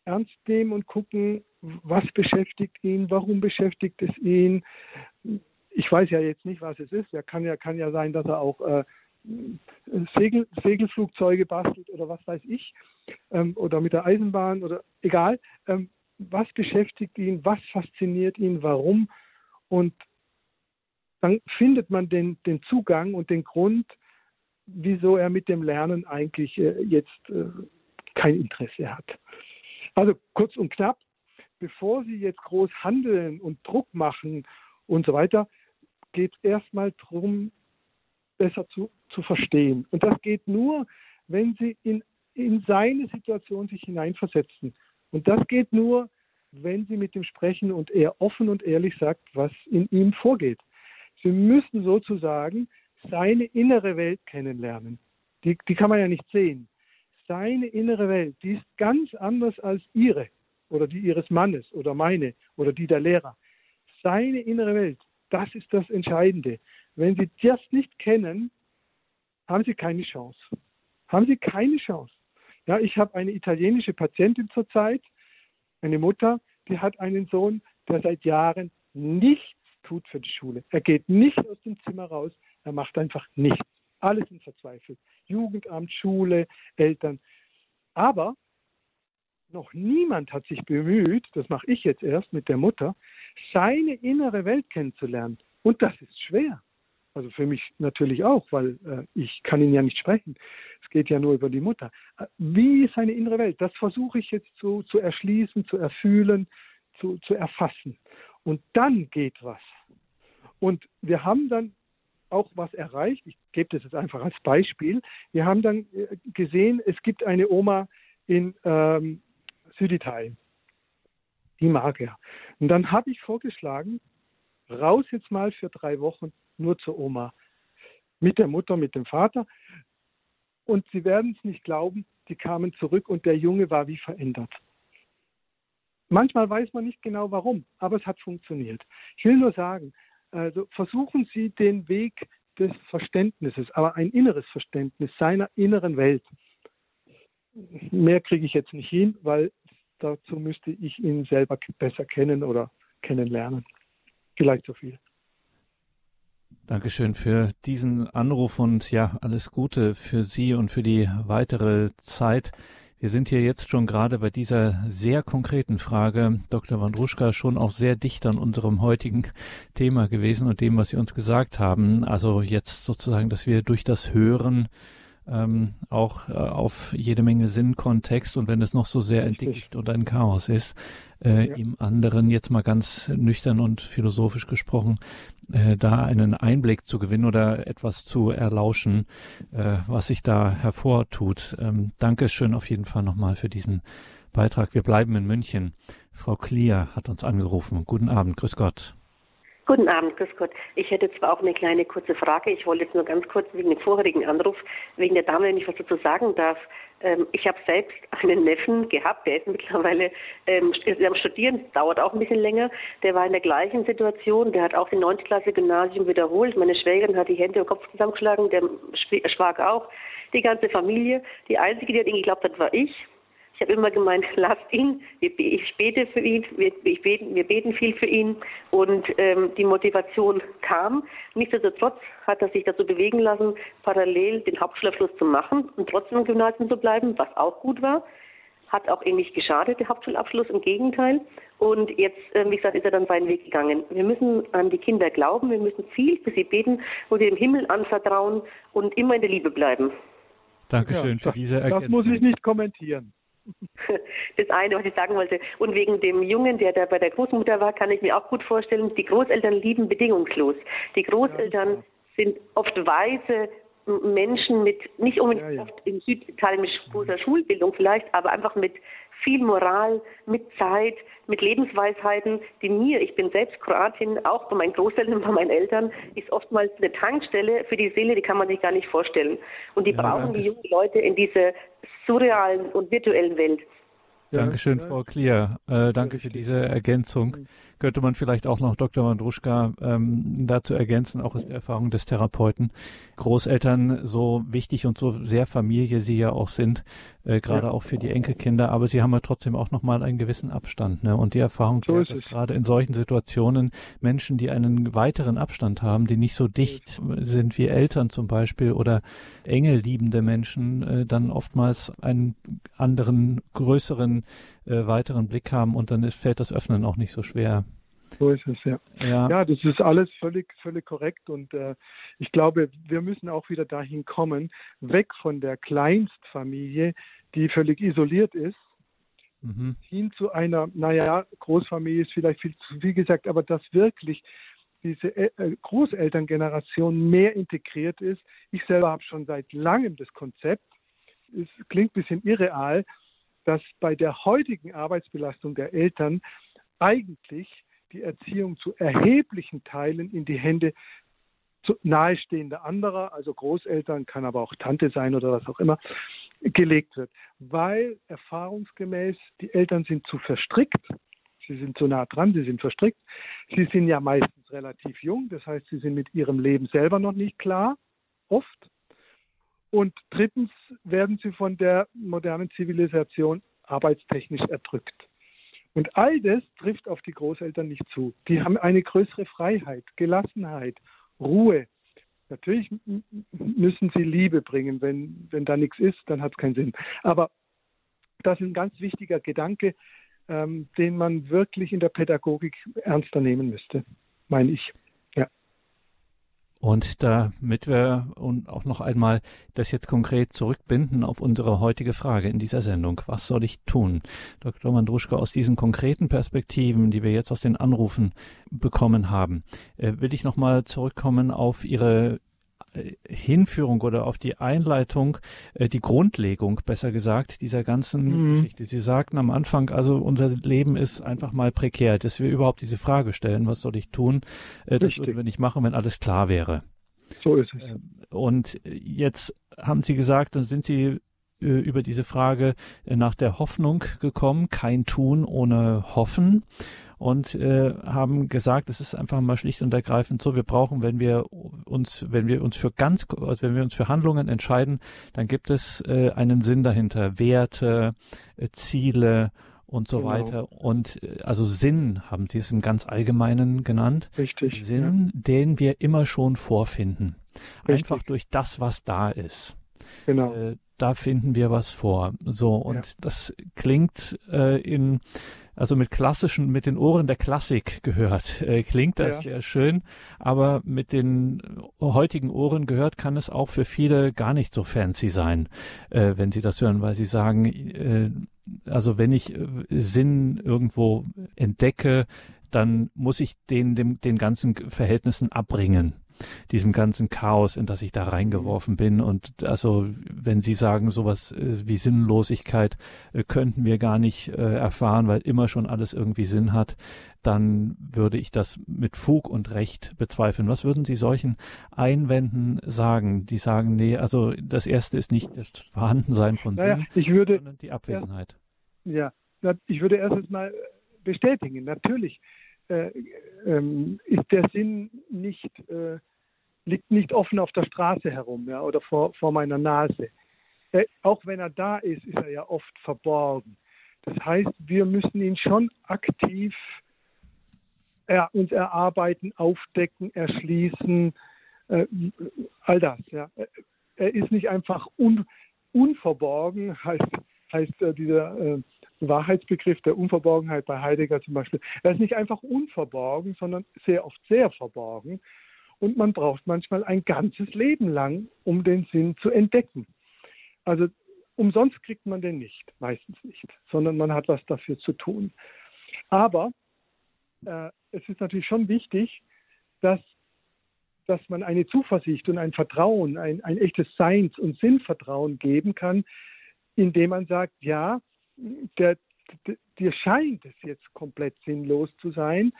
S2: ernst nehmen und gucken, was beschäftigt ihn, warum beschäftigt es ihn. Ich weiß ja jetzt nicht, was es ist. Ja, kann ja, kann ja sein, dass er auch äh, Segel, Segelflugzeuge bastelt oder was weiß ich, ähm, oder mit der Eisenbahn oder egal. Ähm, was beschäftigt ihn, was fasziniert ihn, warum? Und dann findet man den, den Zugang und den Grund, wieso er mit dem Lernen eigentlich äh, jetzt äh, kein Interesse hat. Also kurz und knapp, bevor Sie jetzt groß handeln und Druck machen und so weiter, geht es erstmal darum, besser zu, zu verstehen. Und das geht nur, wenn Sie in, in seine Situation sich hineinversetzen. Und das geht nur, wenn Sie mit ihm sprechen und er offen und ehrlich sagt, was in ihm vorgeht. Sie müssen sozusagen seine innere Welt kennenlernen. Die, die kann man ja nicht sehen. Seine innere Welt, die ist ganz anders als ihre oder die ihres Mannes oder meine oder die der Lehrer. Seine innere Welt, das ist das Entscheidende. Wenn Sie das nicht kennen, haben Sie keine Chance. Haben Sie keine Chance. Ja, ich habe eine italienische Patientin zurzeit, eine Mutter, die hat einen Sohn, der seit Jahren nichts tut für die Schule. Er geht nicht aus dem Zimmer raus, er macht einfach nichts. Alles sind verzweifelt. Jugendamt, Schule, Eltern. Aber noch niemand hat sich bemüht, das mache ich jetzt erst mit der Mutter, seine innere Welt kennenzulernen. Und das ist schwer. Also für mich natürlich auch, weil äh, ich kann ihn ja nicht sprechen. Es geht ja nur über die Mutter. Äh, wie ist seine innere Welt? Das versuche ich jetzt zu, zu erschließen, zu erfühlen, zu, zu erfassen. Und dann geht was. Und wir haben dann auch was erreicht. Ich gebe das jetzt einfach als Beispiel. Wir haben dann äh, gesehen, es gibt eine Oma in ähm, Süditalien. Die mag er. Und dann habe ich vorgeschlagen, raus jetzt mal für drei Wochen nur zur Oma. Mit der Mutter, mit dem Vater. Und Sie werden es nicht glauben, die kamen zurück und der Junge war wie verändert. Manchmal weiß man nicht genau warum, aber es hat funktioniert. Ich will nur sagen, also versuchen Sie den Weg des Verständnisses, aber ein inneres Verständnis seiner inneren Welt. Mehr kriege ich jetzt nicht hin, weil dazu müsste ich ihn selber besser kennen oder kennenlernen. Vielleicht so viel.
S1: Dankeschön für diesen Anruf und ja, alles Gute für Sie und für die weitere Zeit. Wir sind hier jetzt schon gerade bei dieser sehr konkreten Frage, Dr. Wandruschka, schon auch sehr dicht an unserem heutigen Thema gewesen und dem, was Sie uns gesagt haben. Also jetzt sozusagen, dass wir durch das Hören ähm, auch äh, auf jede Menge Sinnkontext und wenn es noch so sehr entdicht und ein Chaos ist, äh, ja. im anderen jetzt mal ganz nüchtern und philosophisch gesprochen, äh, da einen Einblick zu gewinnen oder etwas zu erlauschen, äh, was sich da hervortut. Ähm, Dankeschön auf jeden Fall nochmal für diesen Beitrag. Wir bleiben in München. Frau Klier hat uns angerufen. Guten Abend, grüß Gott.
S5: Guten Abend, grüß Gott. Ich hätte zwar auch eine kleine kurze Frage. Ich wollte jetzt nur ganz kurz wegen dem vorherigen Anruf, wegen der Dame, wenn ich was dazu sagen darf. Ähm, ich habe selbst einen Neffen gehabt, der ist mittlerweile ähm, am Studieren, dauert auch ein bisschen länger. Der war in der gleichen Situation, der hat auch die 9. Klasse Gymnasium wiederholt. Meine Schwägerin hat die Hände im Kopf zusammengeschlagen, der Schwager auch, die ganze Familie. Die einzige, die an ihn geglaubt hat, war ich. Ich habe immer gemeint, lasst ihn, ich bete für ihn, wir, beten, wir beten viel für ihn und ähm, die Motivation kam. Nichtsdestotrotz hat er sich dazu bewegen lassen, parallel den Hauptschulabschluss zu machen und trotzdem im Gymnasium zu bleiben, was auch gut war. Hat auch ihm nicht geschadet, der Hauptschulabschluss, im Gegenteil. Und jetzt, äh, wie gesagt, ist er dann seinen Weg gegangen. Wir müssen an die Kinder glauben, wir müssen viel für sie beten und dem Himmel anvertrauen und immer in der Liebe bleiben.
S1: Dankeschön ja, für diese Ergänzung.
S2: Das muss ich nicht kommentieren.
S5: Das eine, was ich sagen wollte. Und wegen dem Jungen, der da bei der Großmutter war, kann ich mir auch gut vorstellen, die Großeltern lieben bedingungslos. Die Großeltern ja, sind oft weise Menschen mit, nicht unbedingt ja, ja. oft in Süditalien mit großer Schulbildung vielleicht, aber einfach mit viel Moral, mit Zeit, mit Lebensweisheiten, die mir, ich bin selbst Kroatin, auch bei meinen Großeltern und bei meinen Eltern, ist oftmals eine Tankstelle für die Seele, die kann man sich gar nicht vorstellen. Und die ja, brauchen danke. die jungen Leute in dieser surrealen und virtuellen Welt.
S1: Dankeschön, Frau Klier. Äh, danke für diese Ergänzung könnte man vielleicht auch noch Dr. Wandruschka ähm, dazu ergänzen, auch aus der Erfahrung des Therapeuten. Großeltern, so wichtig und so sehr Familie sie ja auch sind, äh, gerade ja. auch für die Enkelkinder, aber sie haben ja trotzdem auch nochmal einen gewissen Abstand. Ne? Und die Erfahrung so dass gerade in solchen Situationen Menschen, die einen weiteren Abstand haben, die nicht so dicht sind wie Eltern zum Beispiel oder engelliebende Menschen, äh, dann oftmals einen anderen, größeren äh, weiteren Blick haben und dann ist, fällt das Öffnen auch nicht so schwer.
S2: So ist es, ja. Ja, ja das ist alles völlig, völlig korrekt und äh, ich glaube, wir müssen auch wieder dahin kommen, weg von der Kleinstfamilie, die völlig isoliert ist, mhm. hin zu einer, naja, Großfamilie ist vielleicht viel zu viel gesagt, aber dass wirklich diese äh, Großelterngeneration mehr integriert ist. Ich selber habe schon seit langem das Konzept. Es klingt ein bisschen irreal, dass bei der heutigen Arbeitsbelastung der Eltern eigentlich die Erziehung zu erheblichen Teilen in die Hände nahestehender anderer, also Großeltern, kann aber auch Tante sein oder was auch immer, gelegt wird, weil erfahrungsgemäß die Eltern sind zu verstrickt, sie sind zu nah dran, sie sind verstrickt, sie sind ja meistens relativ jung, das heißt, sie sind mit ihrem Leben selber noch nicht klar, oft, und drittens werden sie von der modernen Zivilisation arbeitstechnisch erdrückt. Und all das trifft auf die Großeltern nicht zu. Die haben eine größere Freiheit, Gelassenheit, Ruhe. Natürlich müssen sie Liebe bringen. Wenn, wenn da nichts ist, dann hat es keinen Sinn. Aber das ist ein ganz wichtiger Gedanke, ähm, den man wirklich in der Pädagogik ernster nehmen müsste, meine ich.
S1: Und damit wir und auch noch einmal das jetzt konkret zurückbinden auf unsere heutige Frage in dieser Sendung. Was soll ich tun? Dr. Mandruschka, aus diesen konkreten Perspektiven, die wir jetzt aus den Anrufen bekommen haben, äh, will ich nochmal zurückkommen auf Ihre Hinführung oder auf die Einleitung, äh, die Grundlegung, besser gesagt, dieser ganzen mhm. Geschichte. Sie sagten am Anfang, also unser Leben ist einfach mal prekär, dass wir überhaupt diese Frage stellen, was soll ich tun? Äh, das würden wir nicht machen, wenn alles klar wäre.
S2: So ist es.
S1: Und jetzt haben Sie gesagt, dann sind Sie über diese Frage nach der Hoffnung gekommen, kein Tun ohne Hoffen und äh, haben gesagt, es ist einfach mal schlicht und ergreifend so, wir brauchen, wenn wir uns, wenn wir uns für ganz, also wenn wir uns für Handlungen entscheiden, dann gibt es äh, einen Sinn dahinter, Werte, äh, Ziele und so genau. weiter. Und äh, also Sinn haben Sie es im ganz Allgemeinen genannt.
S2: Richtig.
S1: Sinn, ja. den wir immer schon vorfinden. Richtig. Einfach durch das, was da ist. Genau. Äh, da finden wir was vor. So, und ja. das klingt äh, in, also mit klassischen, mit den Ohren der Klassik gehört, äh, klingt das ja. sehr schön, aber mit den heutigen Ohren gehört kann es auch für viele gar nicht so fancy sein, äh, wenn sie das hören, weil sie sagen, äh, also wenn ich äh, Sinn irgendwo entdecke, dann muss ich den, dem, den ganzen Verhältnissen abbringen diesem ganzen Chaos, in das ich da reingeworfen bin. Und also, wenn Sie sagen, sowas äh, wie Sinnlosigkeit äh, könnten wir gar nicht äh, erfahren, weil immer schon alles irgendwie Sinn hat, dann würde ich das mit Fug und Recht bezweifeln. Was würden Sie solchen Einwänden sagen, die sagen, nee, also das erste ist nicht das Vorhandensein von naja, Sinn,
S2: ich würde,
S1: sondern die Abwesenheit.
S2: Ja, ja, ich würde erstens mal bestätigen, natürlich äh, ähm, ist der Sinn nicht, äh, liegt nicht offen auf der Straße herum ja, oder vor, vor meiner Nase. Äh, auch wenn er da ist, ist er ja oft verborgen. Das heißt, wir müssen ihn schon aktiv er, uns erarbeiten, aufdecken, erschließen, äh, all das. Ja. Er ist nicht einfach un, unverborgen, heißt, heißt äh, dieser äh, Wahrheitsbegriff der Unverborgenheit bei Heidegger zum Beispiel. Er ist nicht einfach unverborgen, sondern sehr oft sehr verborgen. Und man braucht manchmal ein ganzes Leben lang, um den Sinn zu entdecken. Also umsonst kriegt man den nicht, meistens nicht, sondern man hat was dafür zu tun. Aber äh, es ist natürlich schon wichtig, dass, dass man eine Zuversicht und ein Vertrauen, ein, ein echtes Seins- und Sinnvertrauen geben kann, indem man sagt, ja, der, dir scheint es jetzt komplett sinnlos zu sein,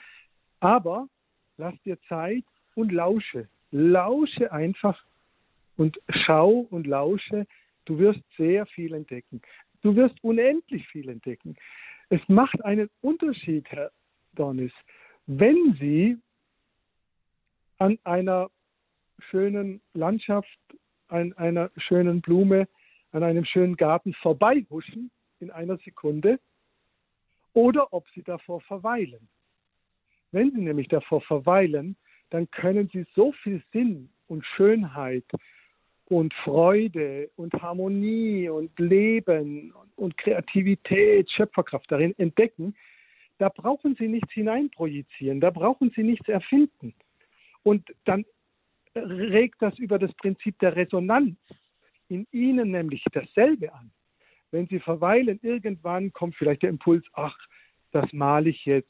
S2: aber lass dir Zeit und lausche. Lausche einfach und schau und lausche. Du wirst sehr viel entdecken. Du wirst unendlich viel entdecken. Es macht einen Unterschied, Herr Dornis, wenn Sie an einer schönen Landschaft, an einer schönen Blume, an einem schönen Garten vorbeihuschen in einer Sekunde oder ob sie davor verweilen. Wenn sie nämlich davor verweilen, dann können sie so viel Sinn und Schönheit und Freude und Harmonie und Leben und Kreativität, Schöpferkraft darin entdecken, da brauchen sie nichts hineinprojizieren, da brauchen sie nichts erfinden. Und dann regt das über das Prinzip der Resonanz in ihnen nämlich dasselbe an. Wenn sie verweilen, irgendwann kommt vielleicht der Impuls, ach, das male ich jetzt.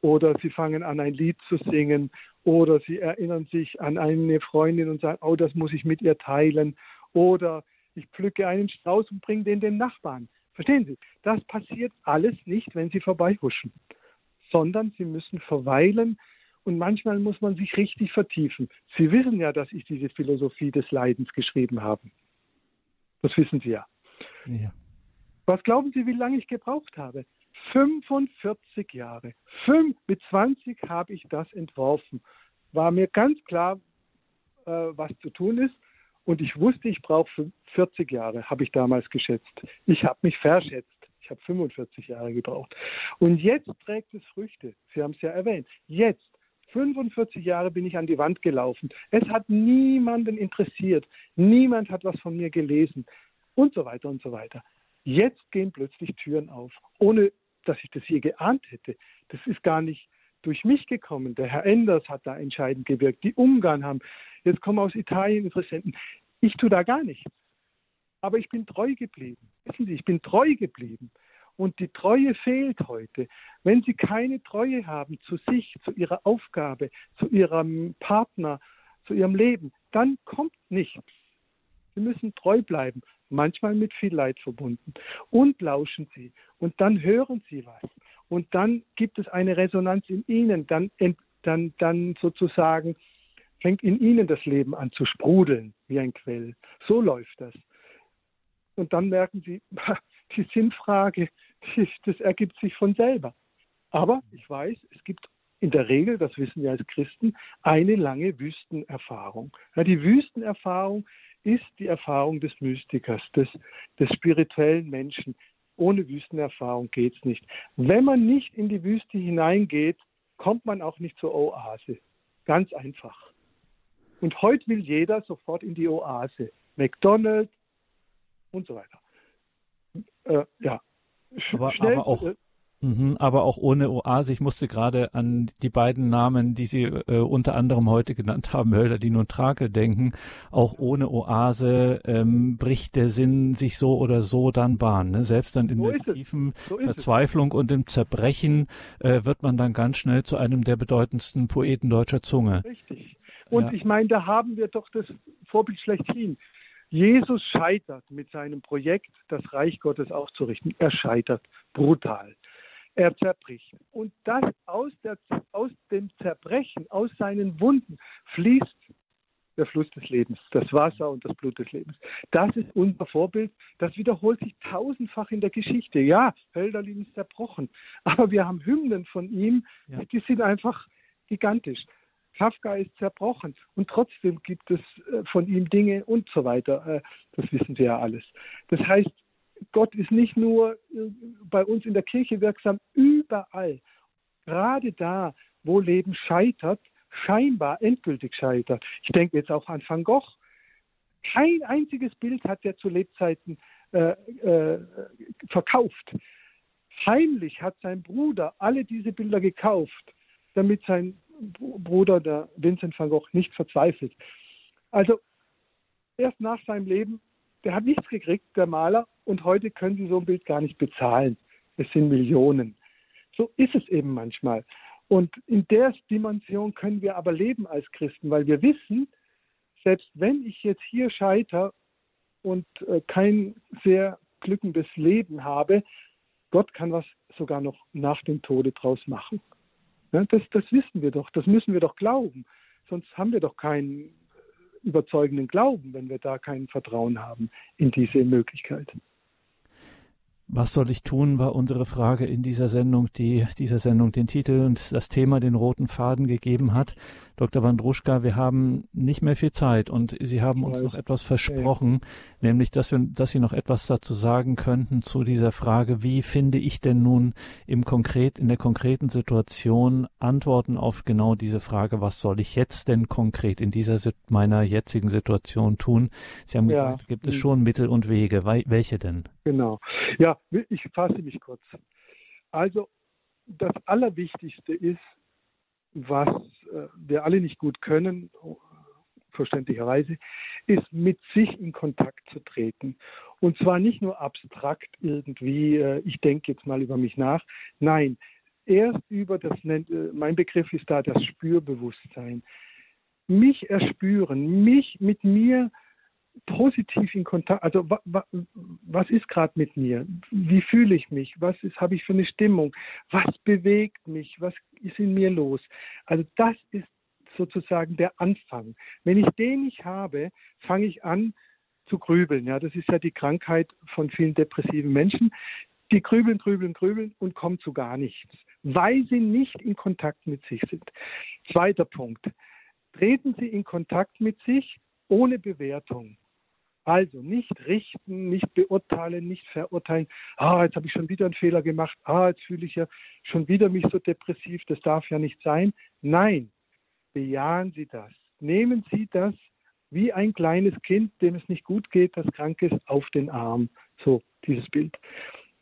S2: Oder sie fangen an, ein Lied zu singen. Oder sie erinnern sich an eine Freundin und sagen, oh, das muss ich mit ihr teilen. Oder ich pflücke einen Strauß und bringe den dem Nachbarn. Verstehen Sie? Das passiert alles nicht, wenn Sie vorbeihuschen, sondern Sie müssen verweilen und manchmal muss man sich richtig vertiefen. Sie wissen ja, dass ich diese Philosophie des Leidens geschrieben habe. Das wissen Sie ja. Ja. Was glauben Sie, wie lange ich gebraucht habe? 45 Jahre. Fünf, mit 20 habe ich das entworfen. War mir ganz klar, äh, was zu tun ist. Und ich wusste, ich brauche 40 Jahre, habe ich damals geschätzt. Ich habe mich verschätzt. Ich habe 45 Jahre gebraucht. Und jetzt trägt es Früchte. Sie haben es ja erwähnt. Jetzt, 45 Jahre bin ich an die Wand gelaufen. Es hat niemanden interessiert. Niemand hat was von mir gelesen und so weiter und so weiter. Jetzt gehen plötzlich Türen auf, ohne dass ich das je geahnt hätte. Das ist gar nicht durch mich gekommen. Der Herr Enders hat da entscheidend gewirkt. Die Ungarn haben, jetzt kommen aus Italien Interessenten. Ich tue da gar nichts. Aber ich bin treu geblieben. Wissen Sie, ich bin treu geblieben. Und die Treue fehlt heute. Wenn Sie keine Treue haben zu sich, zu Ihrer Aufgabe, zu Ihrem Partner, zu Ihrem Leben, dann kommt nichts. Sie müssen treu bleiben manchmal mit viel Leid verbunden. Und lauschen Sie und dann hören Sie was. Und dann gibt es eine Resonanz in Ihnen, dann, dann, dann sozusagen fängt in Ihnen das Leben an zu sprudeln wie ein Quell. So läuft das. Und dann merken Sie, die Sinnfrage, das ergibt sich von selber. Aber ich weiß, es gibt in der Regel, das wissen wir als Christen, eine lange Wüstenerfahrung. Ja, die Wüstenerfahrung ist die Erfahrung des Mystikers, des, des spirituellen Menschen. Ohne Wüstenerfahrung geht es nicht. Wenn man nicht in die Wüste hineingeht, kommt man auch nicht zur Oase. Ganz einfach. Und heute will jeder sofort in die Oase. McDonald's, und so weiter. Äh, ja.
S1: Aber, Schnell, aber auch, äh, Mhm, aber auch ohne Oase. Ich musste gerade an die beiden Namen, die Sie äh, unter anderem heute genannt haben, Hölderdin und Trake, denken. Auch ohne Oase ähm, bricht der Sinn sich so oder so dann Bahn. Ne? Selbst dann in so der tiefen so Verzweiflung es. und im Zerbrechen äh, wird man dann ganz schnell zu einem der bedeutendsten Poeten deutscher Zunge.
S2: Richtig. Und ja. ich meine, da haben wir doch das Vorbild schlechthin. Jesus scheitert mit seinem Projekt, das Reich Gottes aufzurichten. Er scheitert brutal er zerbricht. Und das aus, der, aus dem Zerbrechen, aus seinen Wunden fließt der Fluss des Lebens, das Wasser und das Blut des Lebens. Das ist unser Vorbild. Das wiederholt sich tausendfach in der Geschichte. Ja, Hölderlin ist zerbrochen, aber wir haben Hymnen von ihm, ja. die sind einfach gigantisch. Kafka ist zerbrochen und trotzdem gibt es äh, von ihm Dinge und so weiter. Äh, das wissen wir ja alles. Das heißt, Gott ist nicht nur äh, bei uns in der Kirche wirksam, überall. Gerade da, wo Leben scheitert, scheinbar endgültig scheitert. Ich denke jetzt auch an Van Gogh. Kein einziges Bild hat er zu Lebzeiten äh, äh, verkauft. Heimlich hat sein Bruder alle diese Bilder gekauft, damit sein Bruder, der Vincent van Gogh, nicht verzweifelt. Also erst nach seinem Leben der hat nichts gekriegt, der Maler, und heute können Sie so ein Bild gar nicht bezahlen. Es sind Millionen. So ist es eben manchmal. Und in der Dimension können wir aber leben als Christen, weil wir wissen, selbst wenn ich jetzt hier scheitere und äh, kein sehr glückendes Leben habe, Gott kann was sogar noch nach dem Tode draus machen. Das, das wissen wir doch, das müssen wir doch glauben. Sonst haben wir doch keinen überzeugenden Glauben, wenn wir da kein Vertrauen haben in diese Möglichkeit.
S1: Was soll ich tun, war unsere Frage in dieser Sendung, die dieser Sendung den Titel und das Thema den roten Faden gegeben hat. Dr. Wandruschka, wir haben nicht mehr viel Zeit und Sie haben uns noch etwas versprochen, ja. nämlich, dass, wir, dass Sie noch etwas dazu sagen könnten zu dieser Frage, wie finde ich denn nun im konkret, in der konkreten Situation Antworten auf genau diese Frage, was soll ich jetzt denn konkret in dieser meiner jetzigen Situation tun? Sie haben ja. gesagt, gibt es hm. schon Mittel und Wege. Welche denn?
S2: Genau. Ja, ich fasse mich kurz. Also das Allerwichtigste ist, was äh, wir alle nicht gut können, verständlicherweise, ist mit sich in Kontakt zu treten. Und zwar nicht nur abstrakt irgendwie, äh, ich denke jetzt mal über mich nach. Nein, erst über das, äh, mein Begriff ist da das Spürbewusstsein. Mich erspüren, mich mit mir positiv in Kontakt, also wa, wa, was ist gerade mit mir? Wie fühle ich mich? Was habe ich für eine Stimmung? Was bewegt mich? Was ist in mir los? Also das ist sozusagen der Anfang. Wenn ich den nicht habe, fange ich an zu grübeln. Ja, das ist ja die Krankheit von vielen depressiven Menschen. Die grübeln, grübeln, grübeln und kommen zu gar nichts, weil sie nicht in Kontakt mit sich sind. Zweiter Punkt. Treten Sie in Kontakt mit sich ohne Bewertung. Also nicht richten, nicht beurteilen, nicht verurteilen. Ah, jetzt habe ich schon wieder einen Fehler gemacht. Ah, jetzt fühle ich ja schon wieder mich so depressiv. Das darf ja nicht sein. Nein, bejahen Sie das. Nehmen Sie das wie ein kleines Kind, dem es nicht gut geht, das krank ist, auf den Arm. So, dieses Bild.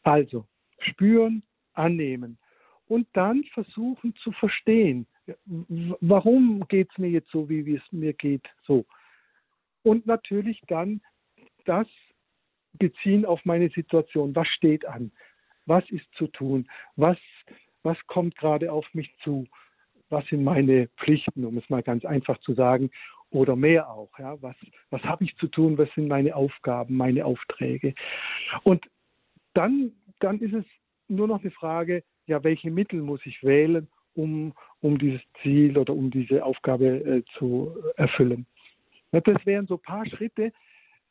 S2: Also, spüren, annehmen und dann versuchen zu verstehen, warum geht es mir jetzt so, wie es mir geht, so. Und natürlich dann das beziehen auf meine Situation. Was steht an? Was ist zu tun? Was, was kommt gerade auf mich zu? Was sind meine Pflichten, um es mal ganz einfach zu sagen? Oder mehr auch. Ja? Was, was habe ich zu tun? Was sind meine Aufgaben, meine Aufträge? Und dann, dann ist es nur noch eine Frage, ja, welche Mittel muss ich wählen, um, um dieses Ziel oder um diese Aufgabe äh, zu erfüllen? Das wären so ein paar Schritte,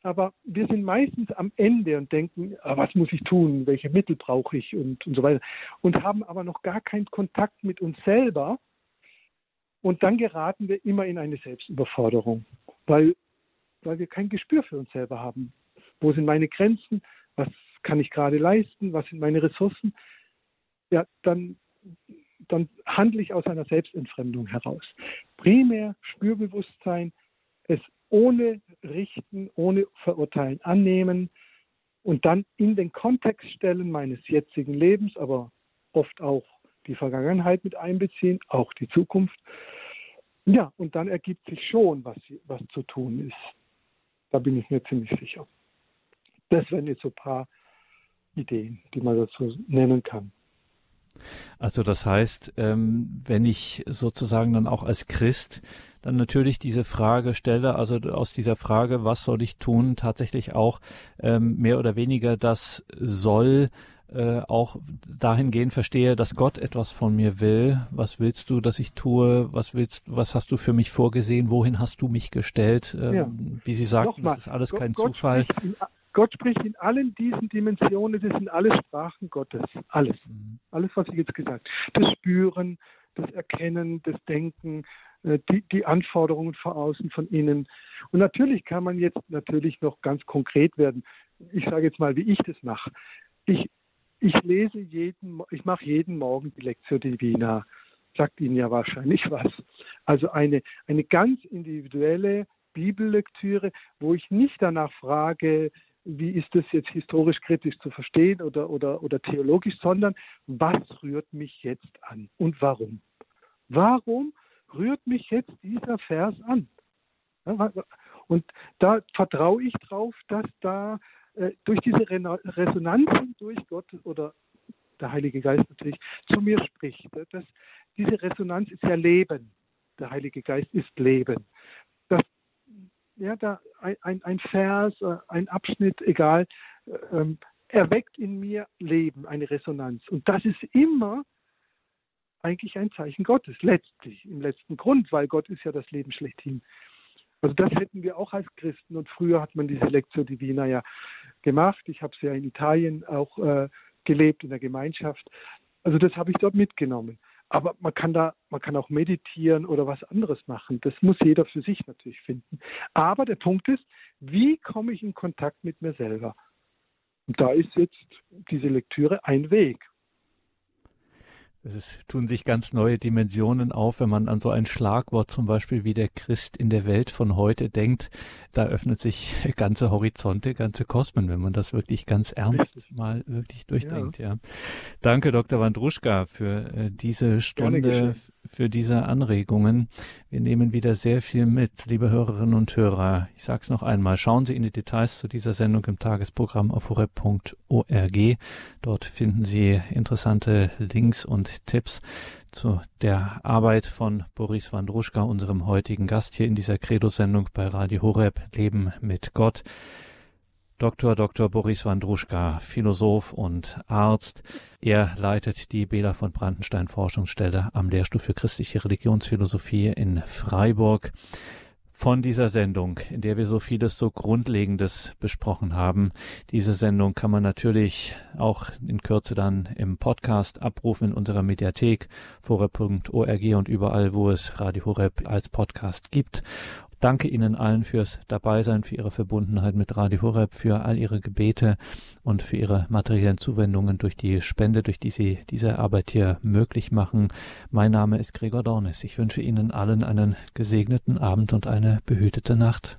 S2: aber wir sind meistens am Ende und denken, ah, was muss ich tun, welche Mittel brauche ich und, und so weiter. Und haben aber noch gar keinen Kontakt mit uns selber. Und dann geraten wir immer in eine Selbstüberforderung, weil, weil wir kein Gespür für uns selber haben. Wo sind meine Grenzen? Was kann ich gerade leisten? Was sind meine Ressourcen? Ja, dann, dann handle ich aus einer Selbstentfremdung heraus. Primär Spürbewusstsein, es ohne Richten, ohne Verurteilen annehmen, und dann in den Kontext stellen meines jetzigen Lebens, aber oft auch die Vergangenheit mit einbeziehen, auch die Zukunft. Ja, und dann ergibt sich schon, was, was zu tun ist. Da bin ich mir ziemlich sicher. Das wären jetzt so ein paar Ideen, die man dazu nennen kann.
S1: Also das heißt, ähm, wenn ich sozusagen dann auch als Christ dann natürlich diese Frage stelle, also aus dieser Frage, was soll ich tun, tatsächlich auch ähm, mehr oder weniger das soll äh, auch dahingehend verstehe, dass Gott etwas von mir will. Was willst du, dass ich tue? Was willst, was hast du für mich vorgesehen? Wohin hast du mich gestellt? Ähm, ja. Wie Sie sagten, Nochmal, das ist alles Gott, kein Gott Zufall.
S2: Spricht in, Gott spricht in allen diesen Dimensionen, das sind alle Sprachen Gottes. Alles. Mhm. Alles, was ich jetzt gesagt habe. Das Spüren, das Erkennen, das Denken, die, die Anforderungen von außen, von innen. Und natürlich kann man jetzt natürlich noch ganz konkret werden. Ich sage jetzt mal, wie ich das mache. Ich, ich lese jeden, ich mache jeden Morgen die Lectio Divina. Sagt Ihnen ja wahrscheinlich was. Also eine, eine ganz individuelle Bibellektüre, wo ich nicht danach frage, wie ist das jetzt historisch kritisch zu verstehen oder, oder, oder theologisch, sondern was rührt mich jetzt an und warum? Warum rührt mich jetzt dieser Vers an? Und da vertraue ich drauf, dass da äh, durch diese Resonanzen durch Gott oder der Heilige Geist natürlich zu mir spricht. Das, diese Resonanz ist ja Leben. Der Heilige Geist ist Leben. Das, ja, da ein, ein, ein Vers, äh, ein Abschnitt, egal, äh, ähm, erweckt in mir Leben, eine Resonanz. Und das ist immer eigentlich ein Zeichen Gottes, letztlich, im letzten Grund, weil Gott ist ja das Leben schlechthin. Also das hätten wir auch als Christen und früher hat man diese Lectio Divina ja gemacht. Ich habe es ja in Italien auch äh, gelebt in der Gemeinschaft. Also das habe ich dort mitgenommen. Aber man kann da, man kann auch meditieren oder was anderes machen. Das muss jeder für sich natürlich finden. Aber der Punkt ist, wie komme ich in Kontakt mit mir selber? Und da ist jetzt diese Lektüre ein Weg.
S1: Es tun sich ganz neue Dimensionen auf, wenn man an so ein Schlagwort zum Beispiel wie der Christ in der Welt von heute denkt. Da öffnet sich ganze Horizonte, ganze Kosmen, wenn man das wirklich ganz ernst Richtig. mal wirklich durchdenkt. Ja. ja. Danke, Dr. Wandruschka, für äh, diese Stunde, für diese Anregungen. Wir nehmen wieder sehr viel mit, liebe Hörerinnen und Hörer. Ich sage es noch einmal, schauen Sie in die Details zu dieser Sendung im Tagesprogramm auf horeb.org. Dort finden Sie interessante Links und Tipps zu der Arbeit von Boris Wandruschka, unserem heutigen Gast hier in dieser Credo-Sendung bei Radio Horeb Leben mit Gott. Dr. Dr. Boris Wandruschka, Philosoph und Arzt. Er leitet die Bela von Brandenstein Forschungsstelle am Lehrstuhl für christliche Religionsphilosophie in Freiburg. Von dieser Sendung, in der wir so vieles so Grundlegendes besprochen haben. Diese Sendung kann man natürlich auch in Kürze dann im Podcast abrufen in unserer Mediathek, horeb.org und überall, wo es Radio Horeb als Podcast gibt. Danke Ihnen allen fürs Dabeisein, für Ihre Verbundenheit mit Radio Horeb, für all Ihre Gebete und für Ihre materiellen Zuwendungen durch die Spende, durch die Sie diese Arbeit hier möglich machen. Mein Name ist Gregor Dornis. Ich wünsche Ihnen allen einen gesegneten Abend und eine behütete Nacht.